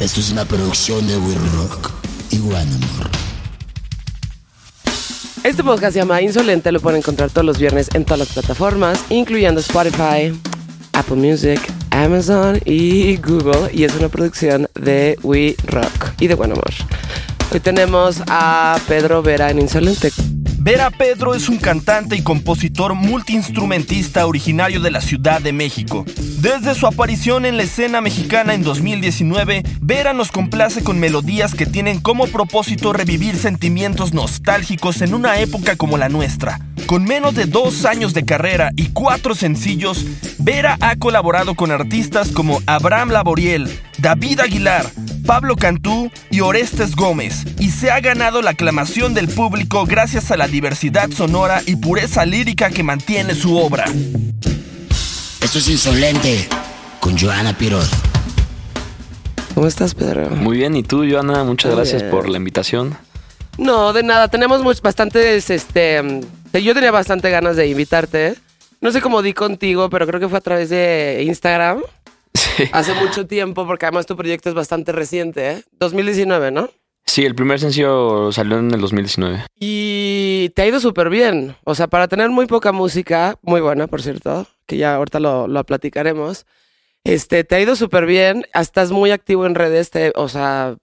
Esto es una producción de We Rock y Guanamor. Este podcast se llama Insolente, lo pueden encontrar todos los viernes en todas las plataformas, incluyendo Spotify, Apple Music, Amazon y Google. Y es una producción de We Rock y de Buen Amor. Hoy tenemos a Pedro Vera en Insolente. Vera Pedro es un cantante y compositor multiinstrumentista originario de la Ciudad de México. Desde su aparición en la escena mexicana en 2019, Vera nos complace con melodías que tienen como propósito revivir sentimientos nostálgicos en una época como la nuestra. Con menos de dos años de carrera y cuatro sencillos, Vera ha colaborado con artistas como Abraham Laboriel, David Aguilar, Pablo Cantú y Orestes Gómez, y se ha ganado la aclamación del público gracias a la diversidad sonora y pureza lírica que mantiene su obra. Esto es Insolente con Joana Pirot. ¿Cómo estás, Pedro? Muy bien, y tú, Joana, muchas Muy gracias bien. por la invitación. No, de nada. Tenemos bastantes, este... mm, Yo tenía bastante ganas de invitarte. No sé cómo di contigo, pero creo que fue a través de Instagram. Sí. Hace mucho tiempo, porque además tu proyecto es bastante reciente, ¿eh? 2019, ¿no? Sí, el primer sencillo salió en el 2019. Y te ha ido súper bien. O sea, para tener muy poca música, muy buena, por cierto, que ya ahorita lo, lo platicaremos. Este, te ha ido súper bien. Estás muy activo en redes, te- o sea,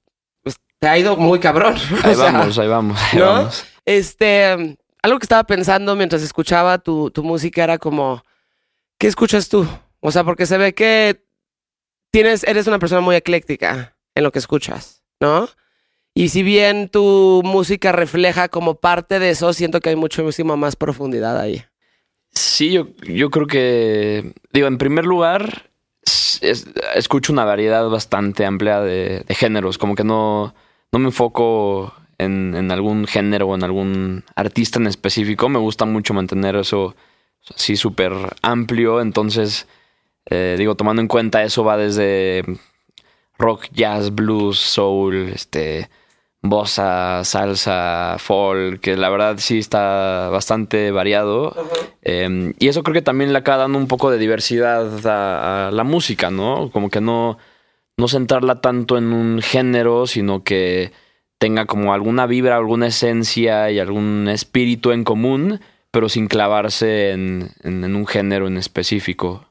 pues, te ha ido muy cabrón. Ahí O sea, vamos, ahí vamos, ahí ¿no? vamos. Este, algo que estaba pensando mientras escuchaba tu, tu música era como, ¿qué escuchas tú? O sea, porque se ve que tienes, eres una persona muy ecléctica en lo que escuchas, ¿no? Y si bien tu música refleja como parte de eso, siento que hay muchísima más profundidad ahí. Sí, yo, yo creo que, digo, en primer lugar, es- es- escucho una variedad bastante amplia de, de géneros, como que no, no me enfoco en, en algún género o en algún artista en específico, me gusta mucho mantener eso así súper amplio, entonces, eh, digo, tomando en cuenta eso va desde rock, jazz, blues, soul, este, bossa, salsa, folk, que la verdad sí está bastante variado. Eh, y eso creo que también le acaba dando un poco de diversidad a, a la música, ¿no? Como que no, no centrarla tanto en un género, sino que tenga como alguna vibra, alguna esencia y algún espíritu en común, pero sin clavarse en, en- en un género en específico.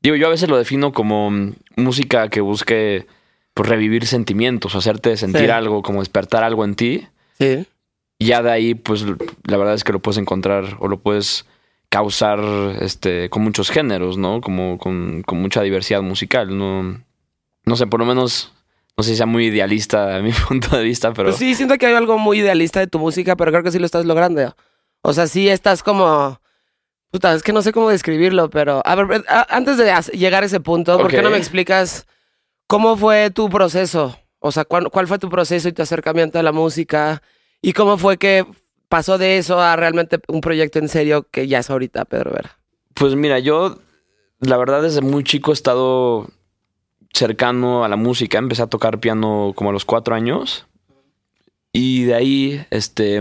Digo, yo a veces lo defino como mm, música que busque pues, revivir sentimientos, hacerte sentir Sí. algo, como despertar algo en ti. Sí. Y ya de ahí, pues la verdad es que lo puedes encontrar o lo puedes causar este, con muchos géneros, ¿no? Como con, con mucha diversidad musical. No, no sé, por lo menos, no sé si sea muy idealista a mi punto de vista, pero Pues sí, siento que hay algo muy idealista de tu música, pero creo que sí lo estás logrando. O sea, sí estás como... Puta, es que no sé cómo describirlo, pero... A ver, a- antes de llegar a ese punto, ¿por qué no me explicas cómo fue tu proceso? O sea, ¿cuál, cuál fue tu proceso y tu acercamiento a la música? ¿Y cómo fue que pasó de eso a realmente un proyecto en serio que ya es ahorita, Pedro Vera? Pues mira, yo la verdad desde muy chico he estado cercano a la música. Empecé a tocar piano como a los cuatro años. Y de ahí, este,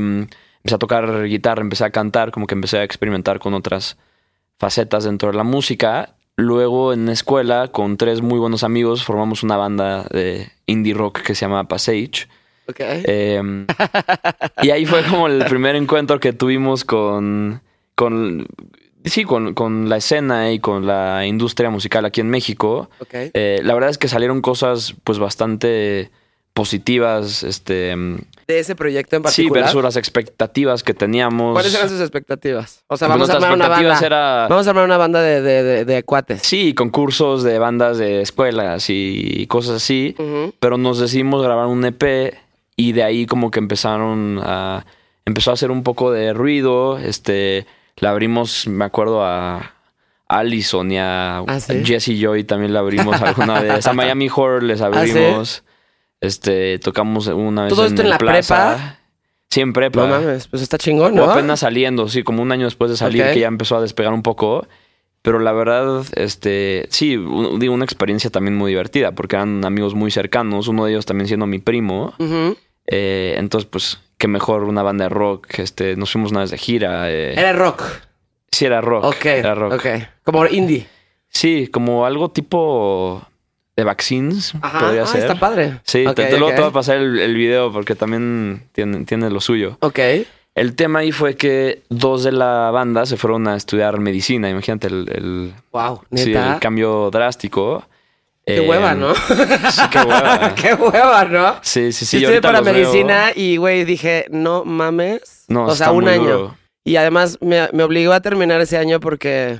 empecé a tocar guitarra, empecé a cantar, como que empecé a experimentar con otras facetas dentro de la música. Luego en la escuela, con tres muy buenos amigos, formamos una banda de indie rock que se llama Passage. Ok. Eh, y ahí fue como el primer encuentro que tuvimos con, con sí, con, con la escena y con la industria musical aquí en México. ok. Eh, la verdad es que salieron cosas pues bastante positivas, este, De ese proyecto en sí, particular. versus las expectativas que teníamos. ¿Cuáles eran sus expectativas? O sea, vamos a armar una banda. era Vamos a armar una banda de, de, de, de cuates. sí, concursos de bandas de escuelas y cosas así. Pero nos decidimos grabar un EP y de ahí como que empezaron a empezó a hacer un poco de ruido, este le abrimos, me acuerdo a Allison y a ¿Ah, sí? Jesse Joy también le abrimos alguna vez, a Miami Horror les ¿Ah, sí? Este, tocamos una vez ¿Todo en esto en la Plaza. prepa? Sí, en prepa. No mames, pues está chingón, O ¿no? apenas saliendo, sí, como un año después de salir que ya empezó a despegar un poco. Pero la verdad, este, sí, un- digo, una experiencia también muy divertida, porque eran amigos muy cercanos, uno de ellos también siendo mi primo. Eh, entonces, pues, qué mejor una banda de rock. Este, nos fuimos una vez de gira. eh, Era rock. sí, era rock. Ok. Era rock. Ok. Como indie. Sí, como algo tipo de vaccines, Ajá, podría ah, ser. está padre. Sí, Ok, te, te luego ok. te voy a pasar el, el video porque también tiene, tiene lo suyo. Ok. El tema ahí fue que dos de la banda se fueron a estudiar medicina. Imagínate el, el, Wow, sí, neta. el cambio drástico. Qué Eh, hueva, ¿no? Sí, qué hueva. Qué hueva, ¿no? Sí, sí, sí. Sí, y estudié para veo. medicina y, güey, dije, no mames. No, o sea, un año. duro. Y además me, me obligó a terminar ese año porque,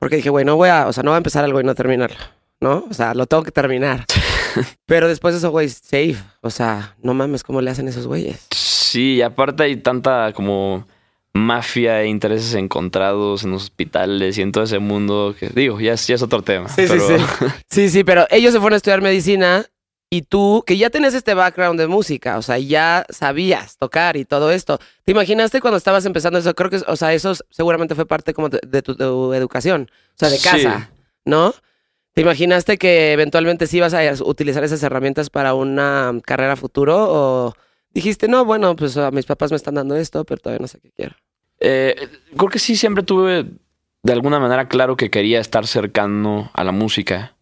porque dije, güey, no voy a, o sea, no voy a empezar algo y no terminarlo, ¿no? O sea, lo tengo que terminar. Pero después de eso, güey, safe. O sea, no mames, ¿cómo le hacen esos güeyes? Sí, y aparte hay tanta como mafia e intereses encontrados en los hospitales y en todo ese mundo que digo, ya es, ya es otro tema. Sí, sí, pero- sí. Sí, sí, pero ellos se fueron a estudiar medicina y tú, que ya tenés este background de música, o sea, ya sabías tocar y todo esto. ¿Te imaginaste cuando estabas empezando eso? Creo que, o sea, eso seguramente fue parte como de, de tu, de tu educación, o sea, de Sí. casa, ¿no? ¿Te imaginaste que eventualmente sí ibas a utilizar esas herramientas para una carrera futuro o dijiste, no, bueno, pues a mis papás me están dando esto, pero todavía no sé qué quiero? Eh, creo que sí siempre tuve de alguna manera claro que quería estar cercano a la música.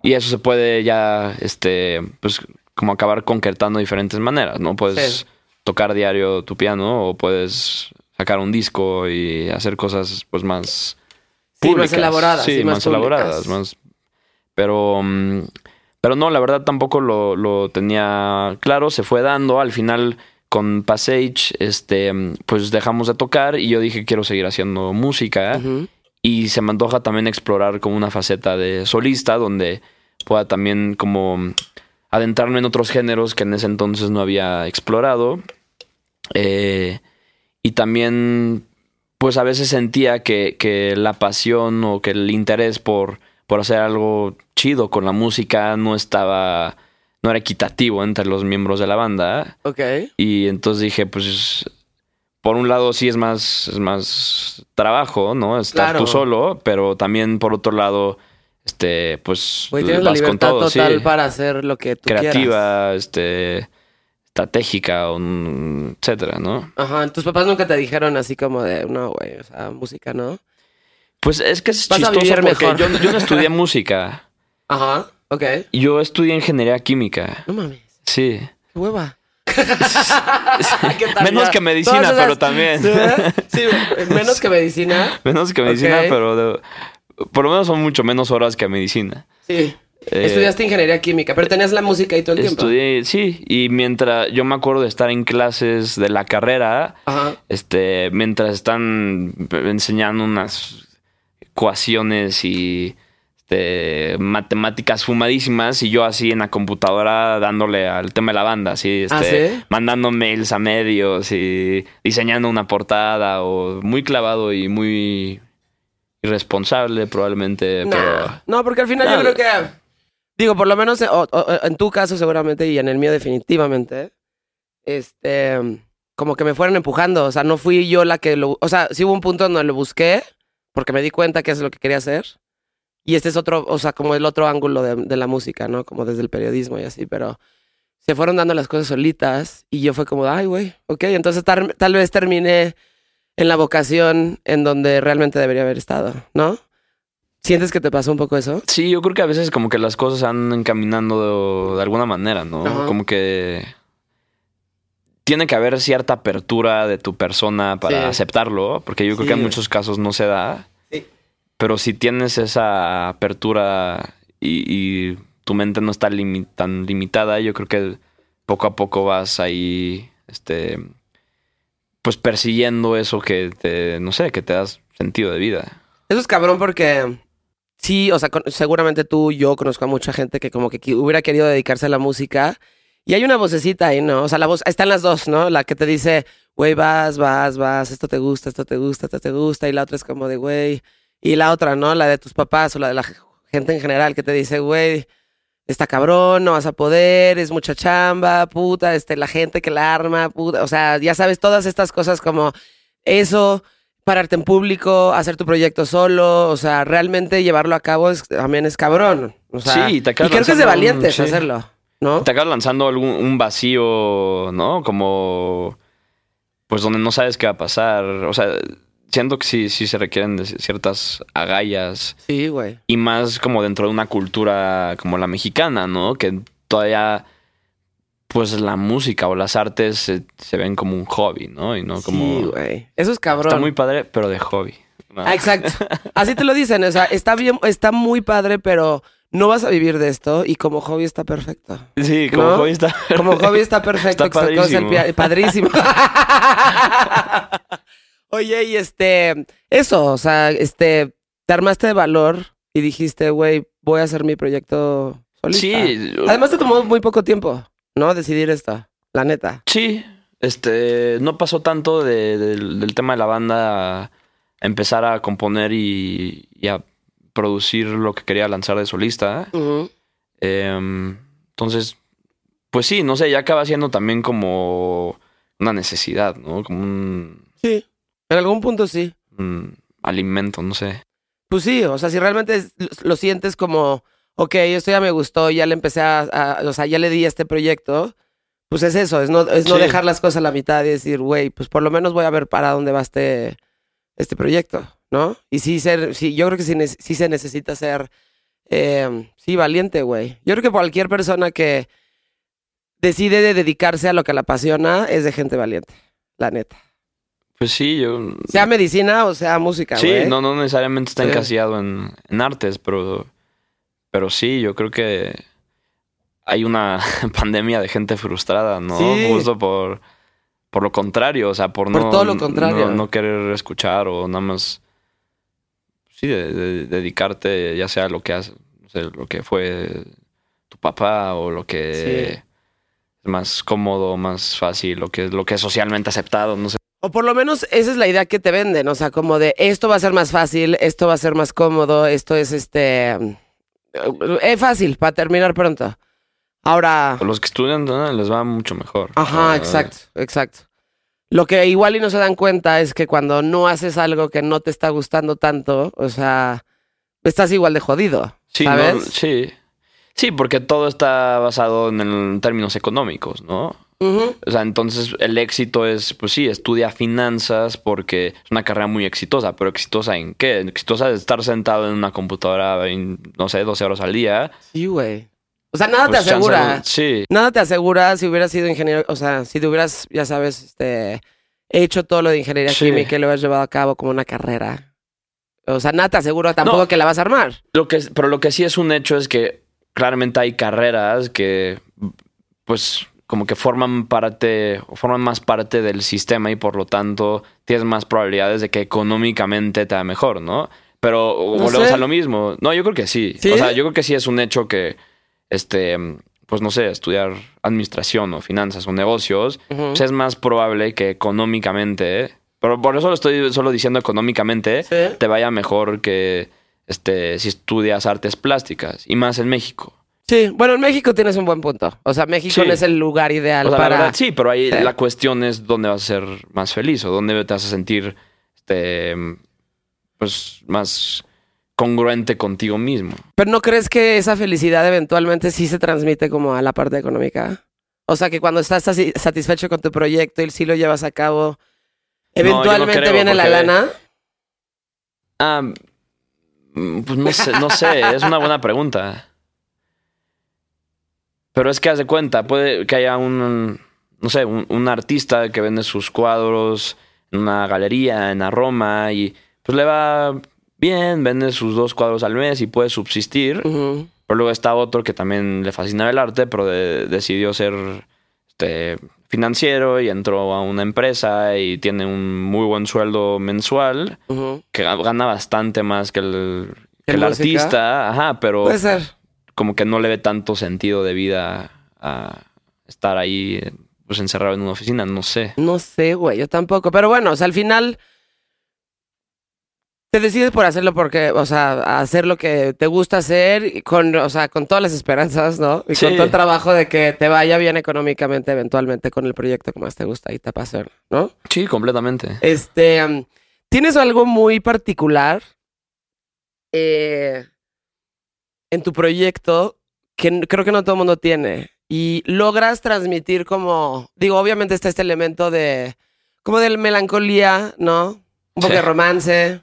Y eso se puede ya, este, pues, como acabar concretando de diferentes maneras, ¿no? Puedes Sí. tocar diario tu piano o puedes sacar un disco y hacer cosas, pues, más Sí, más elaboradas, Sí, sí, más, más elaboradas, más... Pero, mm, pero no, la verdad tampoco lo, lo tenía claro, se fue dando. Al final, con Passage, este, mm, pues dejamos de tocar y yo dije quiero seguir haciendo música. Y se me antoja también explorar como una faceta de solista donde pueda también como adentrarme en otros géneros que en ese entonces no había explorado. Eh, y también, pues a veces sentía que, que la pasión o que el interés por, por hacer algo chido con la música no estaba, no era equitativo entre los miembros de la banda. Ok. Y entonces dije, pues, por un lado sí es más, es más trabajo, ¿no? Estar Claro. tú solo, pero también por otro lado, este, pues, Güey, tienes la vas con libertad todo, sí. total para hacer lo que tú quieras. Creativa, este, estratégica, etcétera, ¿no? Ajá, tus papás nunca te dijeron así como de, no, güey, o sea, música, ¿no? Pues es que es Vas a chistoso vivir porque mejor. yo, yo no estudié música, Ajá, ok. yo estudié ingeniería química, No mames, sí. qué hueva. Menos Ya, que medicina, todas pero también. Sí, menos que medicina. Menos que medicina, Ok. pero de- por lo menos son mucho menos horas que medicina. Sí. Eh, Estudiaste ingeniería química, pero tenías la música ahí todo el tiempo. Estudié, sí, y mientras yo me acuerdo de estar en clases de la carrera, Ajá. este, mientras están enseñando unas ecuaciones y este, matemáticas fumadísimas y yo así en la computadora dándole al tema de la banda, así, ¿Ah, este, sí? mandando mails a medios y diseñando una portada o muy clavado y muy irresponsable probablemente, Nah. pero No, porque al final yo creo que. Digo, por lo menos o- o- en tu caso seguramente y en el mío definitivamente. Este. Como que me fueron empujando. O sea, no fui yo la que lo. O sea, sí hubo un punto donde lo busqué. Porque me di cuenta que es lo que quería hacer. Y este es otro. O sea, como el otro ángulo de, de la música, ¿no? Como desde el periodismo y así. Pero se fueron dando las cosas solitas. Y yo fue como, ay, güey. Ok, entonces tal, tal vez terminé en la vocación en donde realmente debería haber estado, ¿no? ¿Sientes que te pasó un poco eso? Sí, yo creo que a veces como que las cosas van encaminando de, de alguna manera, ¿no? Ajá. Como que tiene que haber cierta apertura de tu persona para Sí. aceptarlo, porque yo creo Sí, que en muchos casos no se da. Pero si tienes esa apertura y, tu mente no está tan limitada, yo creo que poco a poco vas ahí, este, pues persiguiendo eso que te, no sé, que te das sentido de vida. Eso es cabrón porque sí, o sea, seguramente tú, yo conozco a mucha gente que como que hubiera querido dedicarse a la música y hay una vocecita ahí, ¿no? O sea, la voz, están las dos, ¿no? La que te dice, güey, vas, vas, vas, esto te gusta, esto te gusta, esto te gusta y la otra es como de, güey, y la otra, ¿no? La de tus papás o la de la gente en general que te dice, güey, está cabrón, no vas a poder, es mucha chamba, puta, este, la gente que la arma, puta, o sea, ya sabes, todas estas cosas como eso, pararte en público, hacer tu proyecto solo, o sea, realmente llevarlo a cabo es, también es cabrón. O sea, Sí, te y creo que es de un- valientes sí. hacerlo, ¿no? Te acabas lanzando algún, un vacío, ¿no? Como. Pues donde no sabes qué va a pasar. O sea, siento que sí, sí se requieren de ciertas agallas Sí, güey. y más como dentro de una cultura como la mexicana, ¿no? Que todavía, pues la música o las artes se, se ven como un hobby, ¿no? Y no como... Sí, güey. Eso es cabrón. está muy padre, pero de hobby. ¿no? Ah, exacto. Así te lo dicen. O sea, está bien, está muy padre, pero no vas a vivir de esto y como hobby está perfecto. Sí, como ¿No? hobby está... Como hobby está perfecto. Está el padrísimo. Oye, y este, eso, o sea, este, te armaste de valor y dijiste, güey, voy a hacer mi proyecto solista. Sí, Además te tomó muy poco tiempo, ¿no? Decidir esto, la neta. Sí, este, no pasó tanto de- del- del tema de la banda a empezar a componer y, y a producir lo que quería lanzar de solista. Em, entonces, pues sí, no sé, ya acaba siendo también como una necesidad, ¿no? Como un, Sí, en algún punto sí. un alimento, no sé. Pues sí, o sea, si realmente es- lo, lo sientes como, ok, esto ya me gustó, ya le empecé a, a- o sea, ya le di a este proyecto, pues es eso, es no, es no Sí. dejar las cosas a la mitad y decir, güey, pues por lo menos voy a ver para dónde va este, este proyecto, ¿no? Y sí ser, sí, yo creo que sí, sí se necesita ser, eh, sí, valiente, güey. Yo creo que cualquier persona que decide de dedicarse a lo que le apasiona es de gente valiente, la neta. Pues sí, yo... Sea medicina o sea música, Sí, no, no necesariamente está Sí. encasillado en, en artes, pero, pero sí, yo creo que hay una pandemia de gente frustrada, ¿no? Sí. Justo por, por lo contrario, o sea, por, Por no, todo lo contrario. No, no querer escuchar o nada más, sí, de, de- dedicarte ya sea a lo que hace, no sé, lo que fue tu papá o lo que Sí. es más cómodo, más fácil, lo que, lo que es socialmente aceptado, no sé. O por lo menos esa es la idea que te venden, o sea, como de esto va a ser más fácil, esto va a ser más cómodo, esto es este... Es fácil para terminar pronto. Ahora... Los que estudian ¿no? les va mucho mejor. Ajá, Ah, exacto, exacto. Lo que igual y no se dan cuenta es que cuando no haces algo que no te está gustando tanto, o sea, estás igual de jodido, Sí, ¿sabes? no, sí. Sí, porque todo está basado en, el- en términos económicos, ¿no? O sea, entonces el éxito es, pues sí, estudia finanzas porque es una carrera muy exitosa, pero exitosa en qué? Exitosa de estar sentado en una computadora, en, no sé, 12 horas al día. Sí, güey. O sea, nada Pues, te asegura. chance- Sí, Nada te asegura si hubieras sido ingeniero, o sea, si te hubieras, ya sabes, este, hecho todo lo de ingeniería Sí. química y lo hubieras llevado a cabo como una carrera. O sea, nada te asegura tampoco No. que la vas a armar. Lo que, pero lo que sí es un hecho es que claramente hay carreras que, pues, como que forman parte, o forman más parte del sistema y por lo tanto tienes más probabilidades de que económicamente te va mejor, ¿no? Pero No volvemos sé. a lo mismo. No, yo creo que sí. ¿Sí? O sea, yo creo que sí es un hecho que, este, pues no sé, estudiar administración o finanzas o negocios, pues es más probable que económicamente, pero por eso lo estoy solo diciendo económicamente, Sí. te vaya mejor que este si estudias artes plásticas y más en México. Sí, bueno, en México tienes un buen punto. O sea, México Sí. no es el lugar ideal O sea, para... la verdad sí, pero ahí Sí. la cuestión es dónde vas a ser más feliz o dónde te vas a sentir este pues más congruente contigo mismo. Pero ¿no crees que esa felicidad eventualmente sí se transmite como a la parte económica? O sea, que cuando estás sati- satisfecho con tu proyecto y sí lo llevas a cabo, no eventualmente viene la lana. Ah, mm, pues no sé, no sé, es una buena pregunta. Pero es que haz de cuenta, puede que haya un, no sé, un, un artista que vende sus cuadros en una galería en la Roma y pues le va bien, vende sus dos cuadros al mes y puede subsistir. Pero luego está otro que también le fascinaba el arte, pero de- decidió ser este, financiero y entró a una empresa y tiene un muy buen sueldo mensual que gana bastante más que el, que ¿En el artista, ajá, pero Puede ser. Como que no le ve tanto sentido de vida a estar ahí pues encerrado en una oficina, no sé. No sé, güey, yo tampoco. Pero bueno, o sea, al final te decides por hacerlo porque, o sea, hacer lo que te gusta hacer y con, o sea, con todas las esperanzas, ¿no? Y con todo el trabajo de que te vaya bien económicamente eventualmente con el proyecto que más te gusta y te apasiona, ¿no? Sí, completamente. Este, um, ¿tienes algo muy particular eh, en tu proyecto que creo que no todo el mundo tiene? Y logras transmitir como, digo, obviamente está este elemento de, como de melancolía, ¿no? un poco Sí. de romance.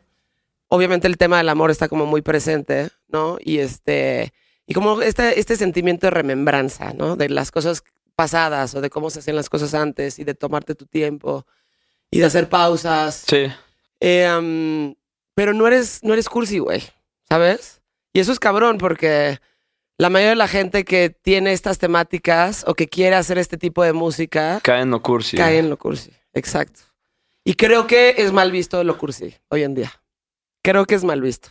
Obviamente el tema del amor está como muy presente, ¿no? Y este, y como este, este sentimiento de remembranza, ¿no? De las cosas pasadas o de cómo se hacían las cosas antes y de tomarte tu tiempo y de hacer pausas. Sí. Eh, pero no eres, no eres cursi, güey, ¿sabes? Y eso es cabrón porque la mayoría de la gente que tiene estas temáticas o que quiere hacer este tipo de música Cae en lo cursi. cae en lo cursi. Exacto. Y creo que es mal visto lo cursi hoy en día. Creo que es mal visto.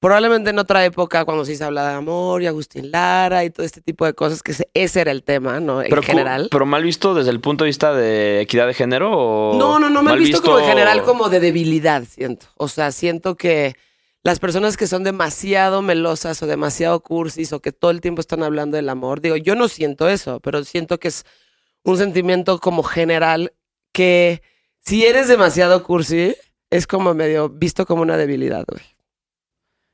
Probablemente en otra época, cuando sí se habla de amor y Agustín Lara y todo este tipo de cosas, que ese- era el tema, ¿no? En Pero, general. pero mal visto desde el punto de vista de equidad de género o No, no, no, mal visto, como en general como de debilidad, siento. O sea, siento que las personas que son demasiado melosas o demasiado cursis o que todo el tiempo están hablando del amor, digo, yo no siento eso, pero siento que es un sentimiento como general que si eres demasiado cursi, es como medio visto como una debilidad, güey.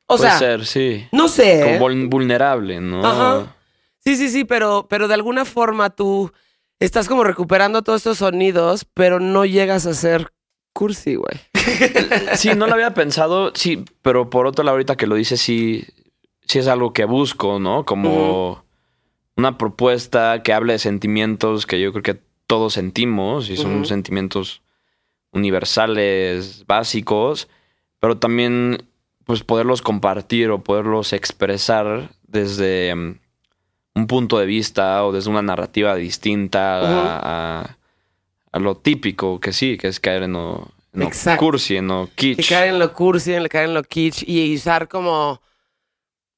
O Puede sea, ser, sí. no sé. Como vul- vulnerable, ¿no? Ajá. Sí, sí, sí, pero, pero de alguna forma tú estás como recuperando todos estos sonidos, pero no llegas a ser cursi, güey. Sí, no lo había pensado, sí, pero por otro lado, ahorita que lo dices, sí, sí es algo que busco, ¿no? Como una propuesta que hable de sentimientos que yo creo que todos sentimos y son sentimientos universales, básicos, pero también pues poderlos compartir o poderlos expresar desde mm, un punto de vista o desde una narrativa distinta a lo típico que sí, que es caer en lo, en lo Exacto. cursi, en lo Y kitsch. caer en lo cursi, en caer en lo kitsch y usar como...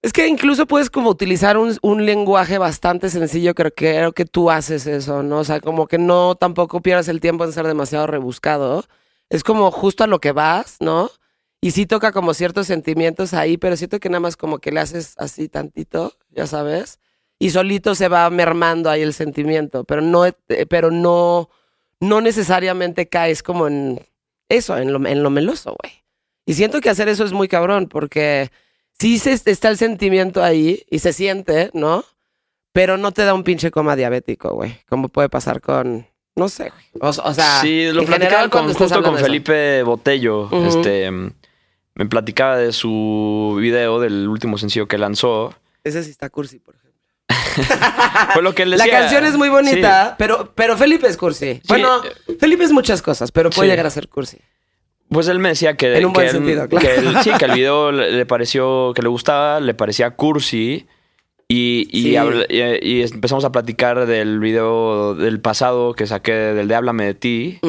Es que incluso puedes como utilizar un, un lenguaje bastante sencillo, creo que, creo que tú haces eso, ¿no? O sea, como que no tampoco pierdas el tiempo en ser demasiado rebuscado. Es como justo a lo que vas, ¿no? Y sí toca como ciertos sentimientos ahí, pero siento que nada más como que le haces así tantito, ya sabes. Y solito se va mermando ahí el sentimiento, pero no, eh, pero no, no necesariamente caes como en eso, en lo, en lo meloso, güey. Y siento que hacer eso es muy cabrón, porque sí se, está el sentimiento ahí y se siente, ¿no? Pero no te da un pinche coma diabético, güey. Como puede pasar con, no sé, güey. O, o sea, sí, lo en platicaba general, con, justo con. Felipe Botello. Este me platicaba de su video del último sencillo que lanzó. Ese sí está cursi, por ejemplo. Fue lo que él La decía. canción es muy bonita, pero, pero Felipe es cursi. Bueno, Felipe es muchas cosas, pero puede Sí. llegar a ser cursi. Pues él me decía que, En un que buen él- sentido, claro. que él- sí, que el video le, pareció que le gustaba, le parecía cursi. Y, y, Sí. habl- y- y empezamos a platicar del video del pasado que saqué, del de Háblame de ti,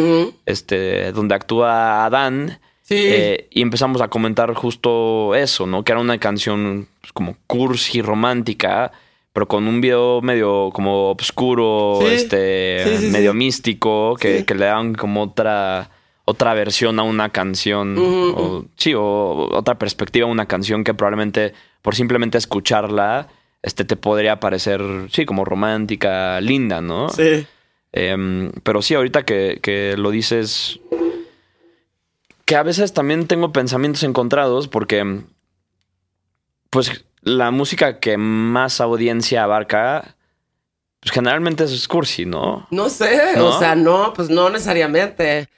este, donde actúa Adán. Sí. Eh, y empezamos a comentar justo eso, ¿no? Que era una canción pues, como cursi, romántica, pero con un video medio como oscuro, Sí. este, Sí, sí, medio místico, que, le dan como otra, otra versión a una canción, o, sí, o otra perspectiva a una canción que probablemente por simplemente escucharla, este, te podría parecer, sí, como romántica, linda, ¿no? Sí. Em, pero sí, ahorita que, que lo dices, que a veces también tengo pensamientos encontrados porque, pues, la música que más audiencia abarca, pues generalmente es cursi, ¿no? No sé, ¿No? o sea, no, pues no necesariamente.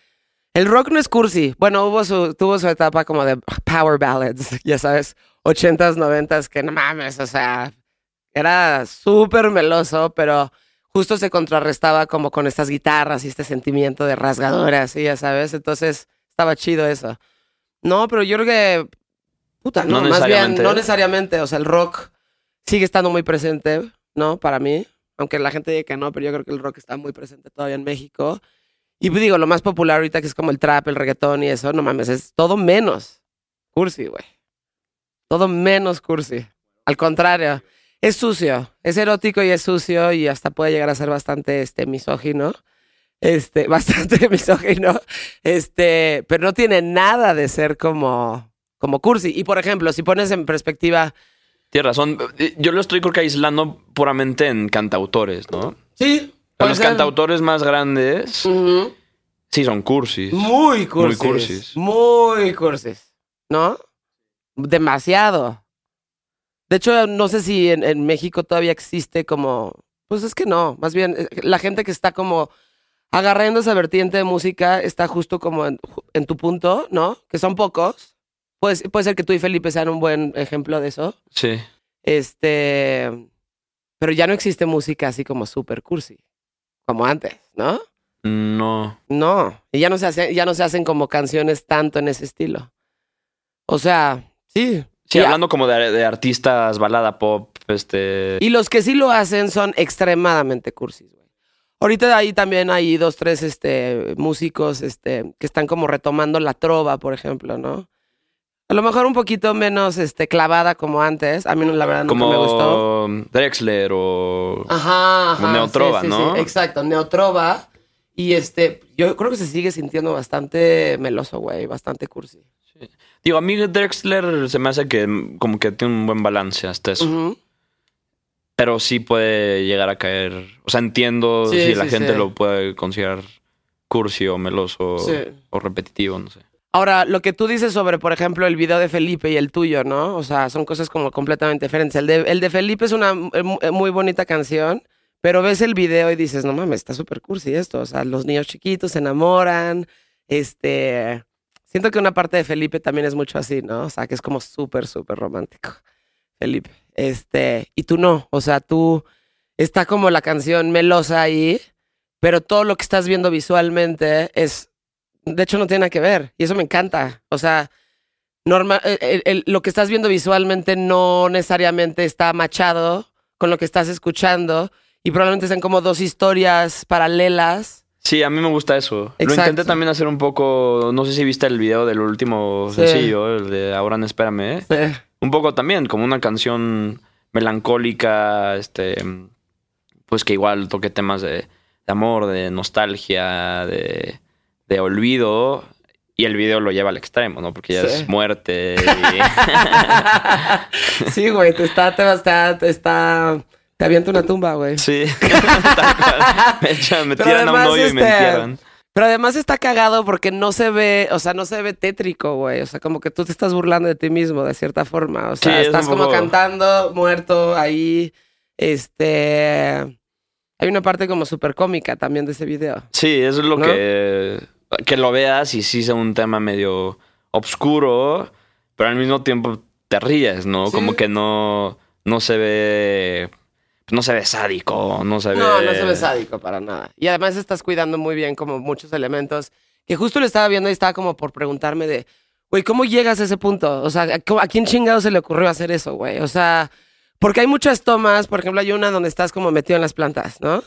El rock no es cursi. Bueno, hubo su, tuvo su etapa como de power ballads, ya sabes, ochentas, noventas, que no mames, o sea, era súper meloso, pero justo se contrarrestaba como con estas guitarras y este sentimiento de rasgadoras, y ya sabes, entonces estaba chido eso. No, pero yo creo que, puta, no, No más bien, necesariamente. no necesariamente, o sea, el rock sigue estando muy presente, ¿no? Para mí, aunque la gente diga que no, pero yo creo que el rock está muy presente todavía en México. Y pues digo, lo más popular ahorita que es como el trap, el reggaetón y eso, no mames, es todo menos cursi, güey. Todo menos cursi. Al contrario, es sucio, es erótico y es sucio y hasta puede llegar a ser bastante este misógino. Este, bastante misógino. Este, pero no tiene nada de ser como como cursi. Y por ejemplo, si pones en perspectiva, Tienes razón. Eh, Yo lo estoy creo que aislando puramente en cantautores, ¿no? sí, los ser. cantautores más grandes sí son cursis. Muy cursis. cursis. Muy cursis. ¿No? Demasiado. De hecho, no sé si en, en México todavía existe como. Pues es que no. Más bien, eh, la gente que está como agarrando esa vertiente de música está justo como en, en tu punto, ¿no? Que son pocos. Puede, puede ser que tú y Felipe sean un buen ejemplo de eso. Sí. Este. Pero ya no existe música así como super cursi. Como antes, ¿no? No. No. Y ya no se hace, ya no se hacen como canciones tanto en ese estilo. O sea, sí. Sí, Y a- hablando como de, de artistas balada pop, este. Y los que sí lo hacen son extremadamente cursis, güey. Ahorita ahí también hay dos, tres este, músicos este, que están como retomando la trova, por ejemplo, ¿no? A lo mejor un poquito menos este, clavada como antes. A mí la verdad nunca me gustó. como Drexler o. Ajá, ajá, Neotrova, sí, sí, ¿no? sí, exacto, Neotrova. Y este, yo creo que se sigue sintiendo bastante meloso, güey, bastante cursi. Digo, a mí Drexler se me hace que como que tiene un buen balance hasta eso. Pero sí puede llegar a caer. O sea, entiendo si la gente lo puede considerar cursi o meloso o repetitivo, no sé. Ahora, lo que tú dices sobre, por ejemplo, el video de Felipe y el tuyo, ¿no? O sea, son cosas como completamente diferentes. El de, el de Felipe es una eh, eh, muy bonita canción, pero ves el video y dices, no mames, está súper cursi esto. O sea, los niños chiquitos se enamoran. Este. Siento que una parte de Felipe también es mucho así, ¿no? O sea, que es como súper, súper romántico. Felipe. Este. Y tú no. O sea, tú. Está como la canción melosa ahí, pero todo lo que estás viendo visualmente es de hecho no tiene nada que ver y eso me encanta. O sea, norma- el- el- el- lo que estás viendo visualmente no necesariamente está machado con lo que estás escuchando y probablemente sean como dos historias paralelas. Sí, a mí me gusta eso. Lo intenté también hacer un poco. No sé si viste el video del último Sí. sencillo, el de Ahora no espérame. Eh, Un poco también, como una canción melancólica, este. Pues que igual toque temas de, de amor, de nostalgia, de, de olvido. Y el video lo lleva al extremo, ¿no? Porque ya Sí. es muerte. y- sí, güey, te está, te está, te está, te avienta una tumba, güey. Sí. Me, echan- me tiran a un además, hoyo y me este, entierran. Pero además está cagado porque no se ve, o sea, no se ve tétrico, güey. O sea, como que tú te estás burlando de ti mismo, de cierta forma. O sea, Sí, estás como poco- cantando, muerto, ahí. Este. Hay una parte como súper cómica también de ese video. Sí, eso es lo ¿No? que. Que lo veas y sí sea un tema medio obscuro, pero al mismo tiempo te ríes, ¿no? Sí. Como que no, no se ve. No se ve sádico, no se ve. No, no se ve sádico para nada. Y además estás cuidando muy bien como muchos elementos. Que justo lo estaba viendo y estaba como por preguntarme de, güey, ¿cómo llegas a ese punto? O sea, ¿a, cómo- a quién chingado se le ocurrió hacer eso, güey? O sea, porque hay muchas tomas, por ejemplo, hay una donde estás como metido en las plantas, ¿no?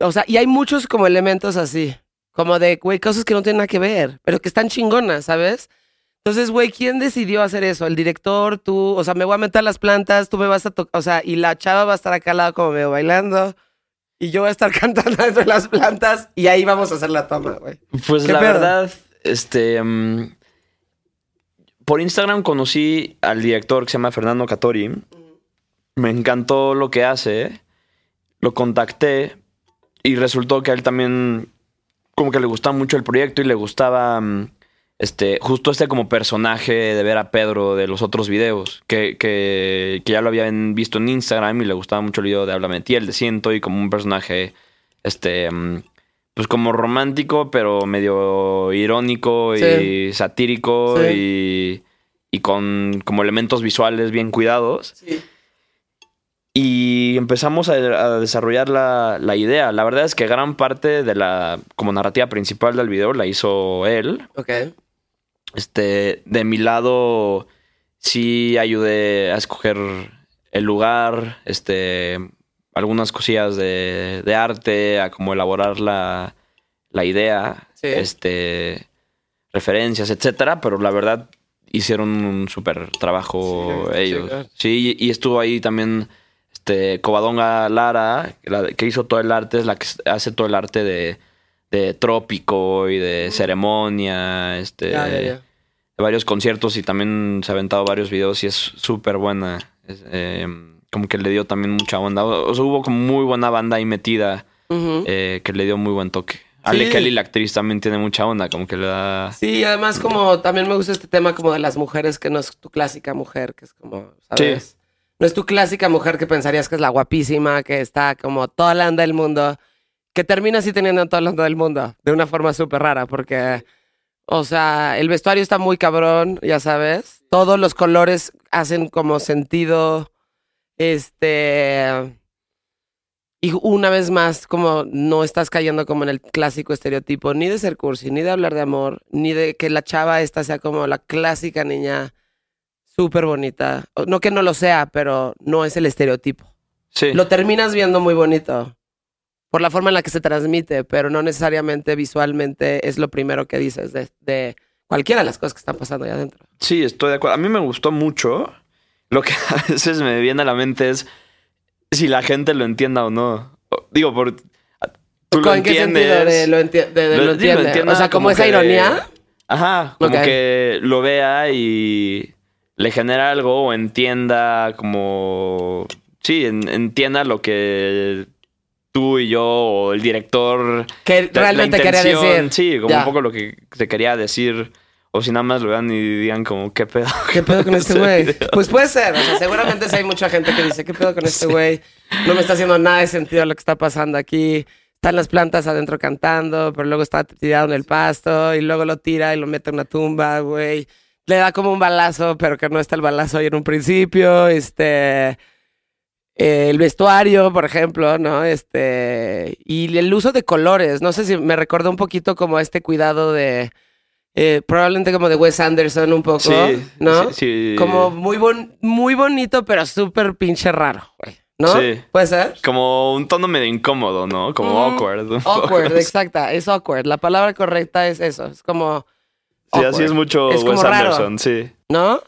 O sea, y hay muchos como elementos así, como de, güey, cosas que no tienen nada que ver, pero que están chingonas, ¿sabes? Entonces, güey, ¿quién decidió hacer eso? ¿El director? ¿Tú? O sea, me voy a meter a las plantas, tú me vas a tocar, o sea, y la chava va a estar acá al lado como medio bailando, y yo voy a estar cantando dentro de las plantas, y ahí vamos a hacer la toma, güey. Pues ¿Qué la pedo? verdad, este. mm, por Instagram conocí al director que se llama Fernando Catori. Me encantó lo que hace. Lo contacté y resultó que él también como que le gustaba mucho el proyecto y le gustaba mm, este justo este como personaje de ver a Pedro de los otros videos que, que, que ya lo habían visto en Instagram y le gustaba mucho el video de Háblame de el de Siento y como un personaje este mm, pues como romántico pero medio irónico y Sí. satírico Sí. y, y con como elementos visuales bien cuidados Sí. Y empezamos a, a desarrollar la, la idea. La verdad es que gran parte de la como narrativa principal del video la hizo él. Ok. Este, de mi lado sí ayudé a escoger el lugar, este, algunas cosillas de, de arte, a como elaborar la, la idea, Sí. este, referencias, etcétera, pero la verdad hicieron un súper trabajo Sí, ellos. sí, y estuvo ahí también este Covadonga Lara, la que hizo todo el arte, es la que hace todo el arte de, de trópico y de ceremonia, este, Ya, ya, ya. de varios conciertos y también se ha aventado varios videos y es súper buena. Es, eh, como que le dio también mucha onda. O sea, hubo como muy buena banda ahí metida eh, que le dio muy buen toque. Ale Sí. Kelly, la actriz, también tiene mucha onda, como que le da... Sí, además como también me gusta este tema como de las mujeres, que no es tu clásica mujer, que es como, ¿sabes? No es tu clásica mujer que pensarías que es la guapísima, que está como toda la onda del mundo, que termina así teniendo todo el del mundo, de una forma súper rara, porque, o sea, el vestuario está muy cabrón, ya sabes. Todos los colores hacen como sentido. Este. Y una vez más, como no estás cayendo como en el clásico estereotipo, ni de ser cursi, ni de hablar de amor, ni de que la chava esta sea como la clásica niña súper bonita. No que no lo sea, pero no es el estereotipo. Sí. Lo terminas viendo muy bonito por la forma en la que se transmite, pero no necesariamente visualmente es lo primero que dices de, de cualquiera de las cosas que están pasando allá adentro. Sí, estoy de acuerdo. A mí me gustó mucho. Lo que a veces me viene a la mente es si la gente lo entienda o no. Digo, por. Tú lo ¿En qué sentido entiendes. de lo, enti- de- de Lo- lo sí, lo entiende? entienda o sea, como, como esa que- ironía. Ajá, como que lo vea y le genera algo o entienda como... Sí, en- entienda lo que tú y yo o el director... Que realmente quería decir. Sí, como Ya. un poco lo que se quería decir. O si nada más lo vean y digan como, ¿qué pedo? ¿Qué pedo con este güey? Pues puede ser. O sea, seguramente sí hay mucha gente que dice, ¿qué pedo con este güey? No me está haciendo nada de sentido lo que está pasando aquí. Están las plantas adentro cantando, pero luego está tirado en el pasto y luego lo tira y lo mete en una tumba, güey. Le da como un balazo, pero que no está el balazo ahí en un principio. Este. eh, el vestuario, por ejemplo, ¿no? Este. Y el uso de colores. No sé si me recuerda un poquito como este cuidado de. eh, probablemente como de Wes Anderson un poco, Sí, ¿no? sí, sí. Como muy, bon- muy bonito, pero súper pinche raro, güey. ¿no? Sí. ¿Puede ser? Como un tono medio incómodo, ¿no? Como Mm, awkward. Awkward, exacta. Es awkward. La palabra correcta es eso. Es como. Sí, así es mucho Es como Wes raro. Anderson, sí. ¿No?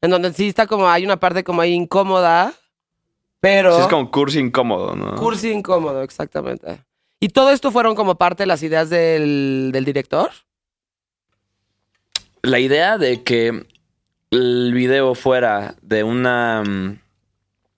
En donde sí está como. Hay una parte como ahí incómoda, pero. Sí, es como cursi incómodo, ¿no? Cursi incómodo, exactamente. ¿Y todo esto fueron como parte de las ideas del, del director? La idea de que el video fuera de una. mm,